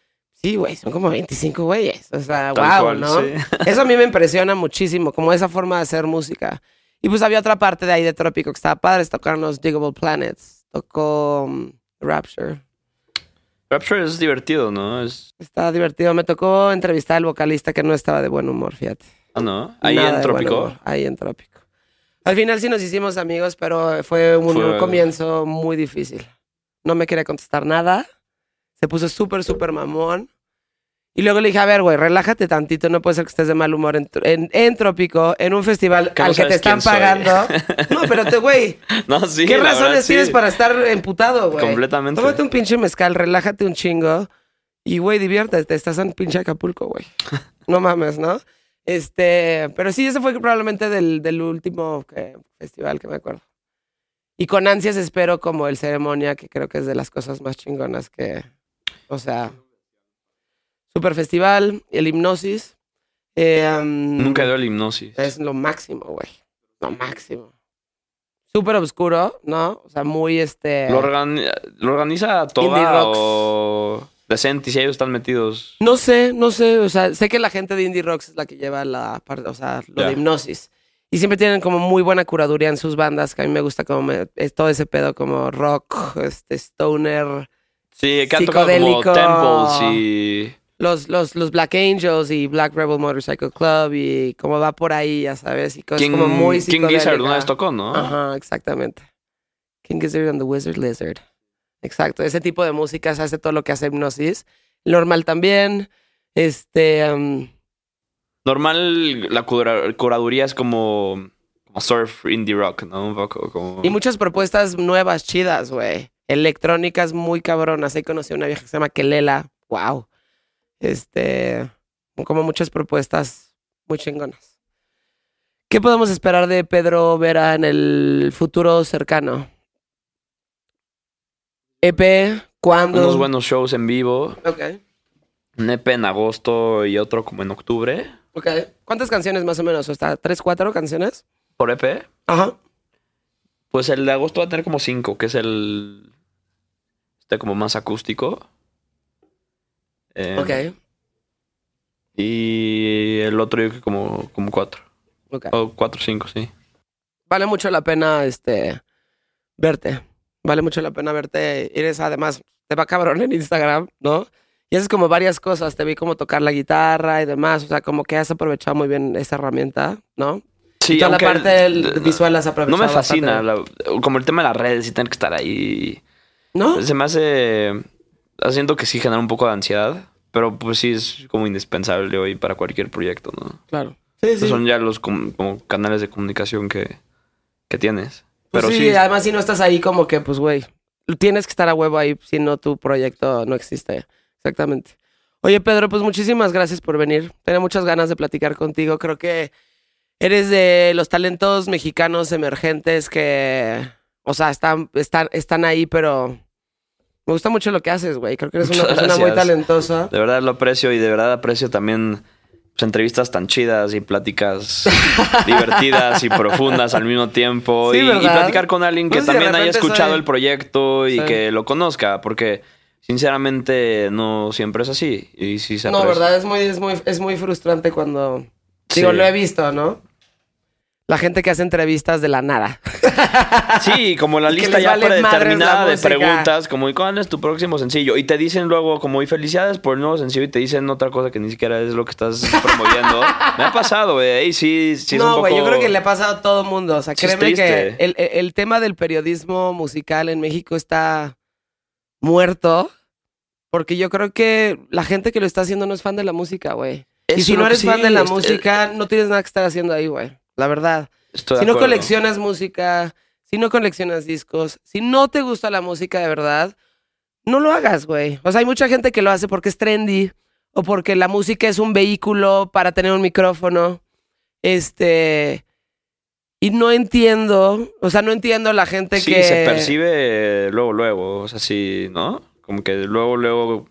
Sí, güey, son como 25 güeyes. O sea, Tal wow, cual, ¿no? sí. Eso a mí me impresiona muchísimo, como esa forma de hacer música. Y pues había otra parte de ahí de Trópico que estaba padre, tocaron los Digable Planets, tocó um, Rapture. Rapture es divertido, ¿no? Es... Estaba divertido. Me tocó entrevistar al vocalista que no estaba de buen humor, fíjate. Ah, ¿no? Ahí Nada en Trópico. Ahí en Trópico. Al final sí nos hicimos amigos, pero fue un Fue- comienzo muy difícil. No me quería contestar nada. Se puso súper, súper mamón. Y luego le dije, a ver, güey, relájate tantito, no puede ser que estés de mal humor en, en, en Trópico, en un festival Que no al que te están pagando. No, pero te, güey, No, sí. ¿qué razones sí. tienes para estar emputado, güey? Completamente. Tómate un pinche mezcal, relájate un chingo y, güey, diviértete. Estás en pinche Acapulco, güey. No mames, ¿no? Este, pero sí, ese fue probablemente del, del último que- festival que me acuerdo. Y con ansias espero como el ceremonia, que creo que es de las cosas más chingonas que, o sea, super festival, el hipnosis. eh, um, Nunca ido al hipnosis. es lo máximo, güey. Lo máximo. Súper oscuro, ¿no? O sea, muy este. ¿Lo, organi- lo organiza Indie toda Rocks. o Decente? Si ellos están metidos. No sé, no sé. O sea, sé que la gente de Indie Rocks es la que lleva la parte, o sea, lo de hipnosis. Y siempre tienen como muy buena curaduría en sus bandas, que a mí me gusta como me- es todo ese pedo como rock, este stoner, Sí, que han tocado como temples y. los, los, los Black Angels y Black Rebel Motorcycle Club y como va por ahí, ya sabes, y cosas King, como muy King Gizzard una vez tocó, ¿no? Ajá, exactamente. King Gizzard and the Wizard Lizard. Exacto, ese tipo de música se hace todo lo que hace hipnosis. Normal también. Este. um, Normal, la cura- curaduría es como, como surf indie rock, ¿no? Un poco como. y muchas propuestas nuevas, chidas, güey. Electrónicas muy cabronas. Ahí conocí a una vieja que se llama Kelela. Wow. Este. Como muchas propuestas muy chingonas. ¿Qué podemos esperar de Pedro Vera en el futuro cercano? EP, ¿cuándo? Unos buenos shows en vivo. Ok. Un EP en agosto y otro como en octubre. Ok. ¿Cuántas canciones más o menos? ¿O está tres, cuatro canciones? Por EP. Ajá. Pues el de agosto va a tener como cinco, que es el. Como más acústico. Eh, Ok. Y el otro yo que como, como cuatro. O cuatro o cinco, sí. Vale mucho la pena este verte. Vale mucho la pena verte. Eres además, te va cabrón en Instagram, ¿no? Y haces como varias cosas. Te vi como tocar la guitarra y demás. O sea, como que has aprovechado muy bien esa herramienta, ¿no? Sí, y toda la parte el- visual las has No aprovechado. me fascina, la- como el tema de las redes y tener que estar ahí. ¿No? Se me hace. Haciendo que sí genera un poco de ansiedad, pero pues sí es como indispensable hoy para cualquier proyecto, ¿no? Claro. Sí, Esos sí. son ya los com- como canales de comunicación que, que tienes. Pues Pero sí, sí, además si no estás ahí como que, pues, güey, tienes que estar a huevo ahí, si no tu proyecto no existe. Exactamente. Oye, Pedro, pues muchísimas gracias por venir. Tenía muchas ganas de platicar contigo. Creo que eres de los talentos mexicanos emergentes que, o sea, están, están, están ahí, pero me gusta mucho lo que haces, güey. Creo que eres una persona muy talentosa. de verdad lo aprecio y de verdad aprecio también pues, entrevistas tan chidas y pláticas divertidas y profundas al mismo tiempo. Sí, y, platicar con alguien No que si también haya escuchado soy- el proyecto y Sí. que lo conozca, porque sinceramente no siempre es así. Y sí se No, verdad, es muy, es muy, es muy frustrante cuando. Digo, Sí. lo he visto, ¿no? La gente que hace entrevistas de la nada. Sí, como la lista ya vale predeterminada de preguntas, como ¿y cuál es tu próximo sencillo? Y te dicen luego, como y felicidades por el nuevo sencillo, y te dicen otra cosa que ni siquiera es lo que estás promoviendo. Me ha pasado, güey, sí, sí es no, poco... güey, yo creo que le ha pasado a todo mundo. O sea, Sí, créeme que el, el- el tema del periodismo musical en México está muerto. Porque yo creo que la gente que lo está haciendo no es fan de la música, güey. Y si no eres fan de la música, no tienes nada que estar haciendo ahí, güey. La verdad. Estoy si no acuerdo. coleccionas música, si no coleccionas discos, si no te gusta la música de verdad, no lo hagas, güey. O sea, hay mucha gente que lo hace porque es trendy o porque la música es un vehículo para tener un micrófono. Este. Y no entiendo, o sea, no entiendo la gente Sí, que. se percibe luego, luego, o sea, sí, ¿no? Como que luego, luego,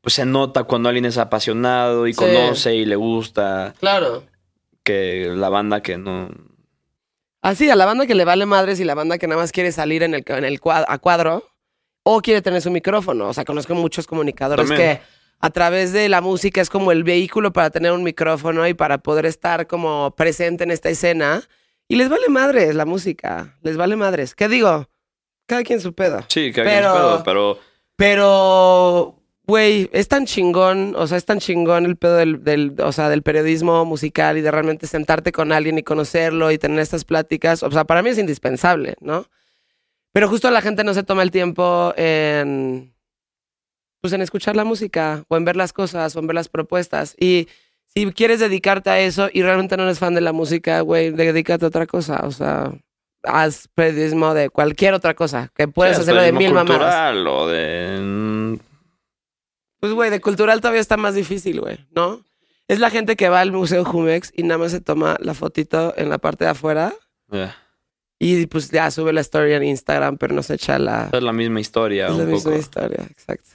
pues se nota cuando alguien es apasionado y Sí. conoce y le gusta Claro. Que la banda que no... Así, a la banda que le vale madres y la banda que nada más quiere salir en el, en el cuadro, a cuadro o quiere tener su micrófono. O sea, conozco muchos comunicadores También. que a través de la música es como el vehículo para tener un micrófono y para poder estar como presente en esta escena. Y les vale madres la música. Les vale madres. ¿Qué digo? Cada quien su pedo. Sí, que Pero- pero... pero Pero, güey, es tan chingón, o sea, es tan chingón el pedo del, del, o sea, del periodismo musical y de realmente sentarte con alguien y conocerlo y tener estas pláticas. O sea, para mí es indispensable, ¿no? Pero justo la gente no se toma el tiempo en, pues en escuchar la música o en ver las cosas o en ver las propuestas. Y si quieres dedicarte a eso y realmente no eres fan de la música, güey, dedícate a otra cosa. O sea, haz periodismo de cualquier otra cosa, que puedes Sí, hacerlo de mil periodismo mamadas. cultural o de... Pues, güey, de cultural todavía está más difícil, güey, ¿no? Es la gente que va al Museo Jumex y nada más se toma la fotito en la parte de afuera ya. y pues ya sube la story en Instagram, pero no se echa la... Es la misma historia Es la misma historia, exacto.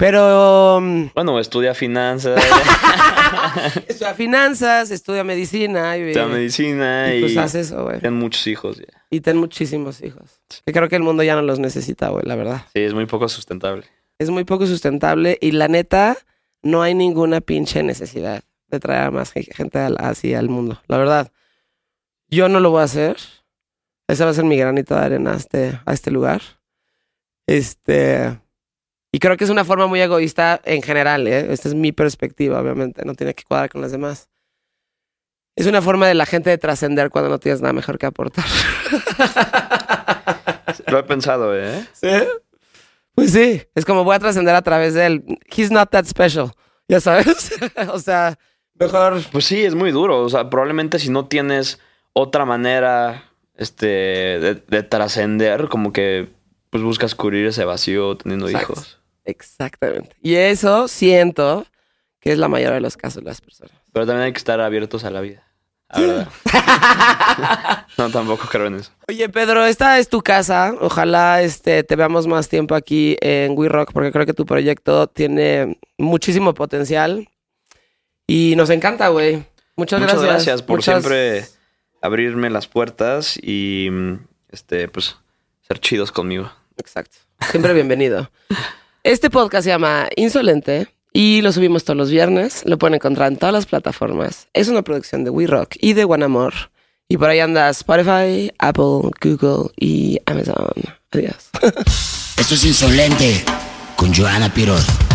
Pero mm, Bueno, estudia finanzas, estudia finanzas, estudia medicina y, estudia medicina y y, pues haz eso, güey. tienen muchos hijos. ya. Y ten muchísimos hijos. Que creo que el mundo ya no los necesita, güey, la verdad. Sí, es muy poco sustentable. Es muy poco sustentable y la neta, no hay ninguna pinche necesidad de traer a más gente así al mundo. La verdad, yo no lo voy a hacer. Ese va a ser mi granito de arena a este, a este lugar. Este. Y creo que es una forma muy egoísta en general, ¿eh? Esta es mi perspectiva, obviamente. No tiene que cuadrar con las demás. Es una forma de la gente de trascender cuando no tienes nada mejor que aportar. Lo he pensado, ¿eh? ¿Sí? Pues sí, es como voy a trascender a través de él. He's not that special, ya sabes. o sea, mejor. Pues sí, es muy duro. O sea, probablemente si no tienes otra manera este, de, de trascender, como que pues buscas cubrir ese vacío teniendo Exacto. hijos. Exactamente. Y eso siento que es la mayoría de los casos de las personas. Pero también hay que estar abiertos a la vida. La verdad. no, tampoco creo en eso. Oye, Pedro, esta es tu casa. Ojalá este, te veamos más tiempo aquí en We Rock, porque creo que tu proyecto tiene muchísimo potencial. Y nos encanta, güey. Muchas, Muchas gracias. gracias por Muchas- siempre abrirme las puertas y este, pues, ser chidos conmigo. Exacto. Siempre bienvenido. Este podcast se llama Insolente y lo subimos todos los viernes. Lo pueden encontrar en todas las plataformas. Es una producción de We Rock y de One Amor. Y por ahí anda Spotify, Apple, Google y Amazon. Adiós. Esto es insolente con Joana Piroz.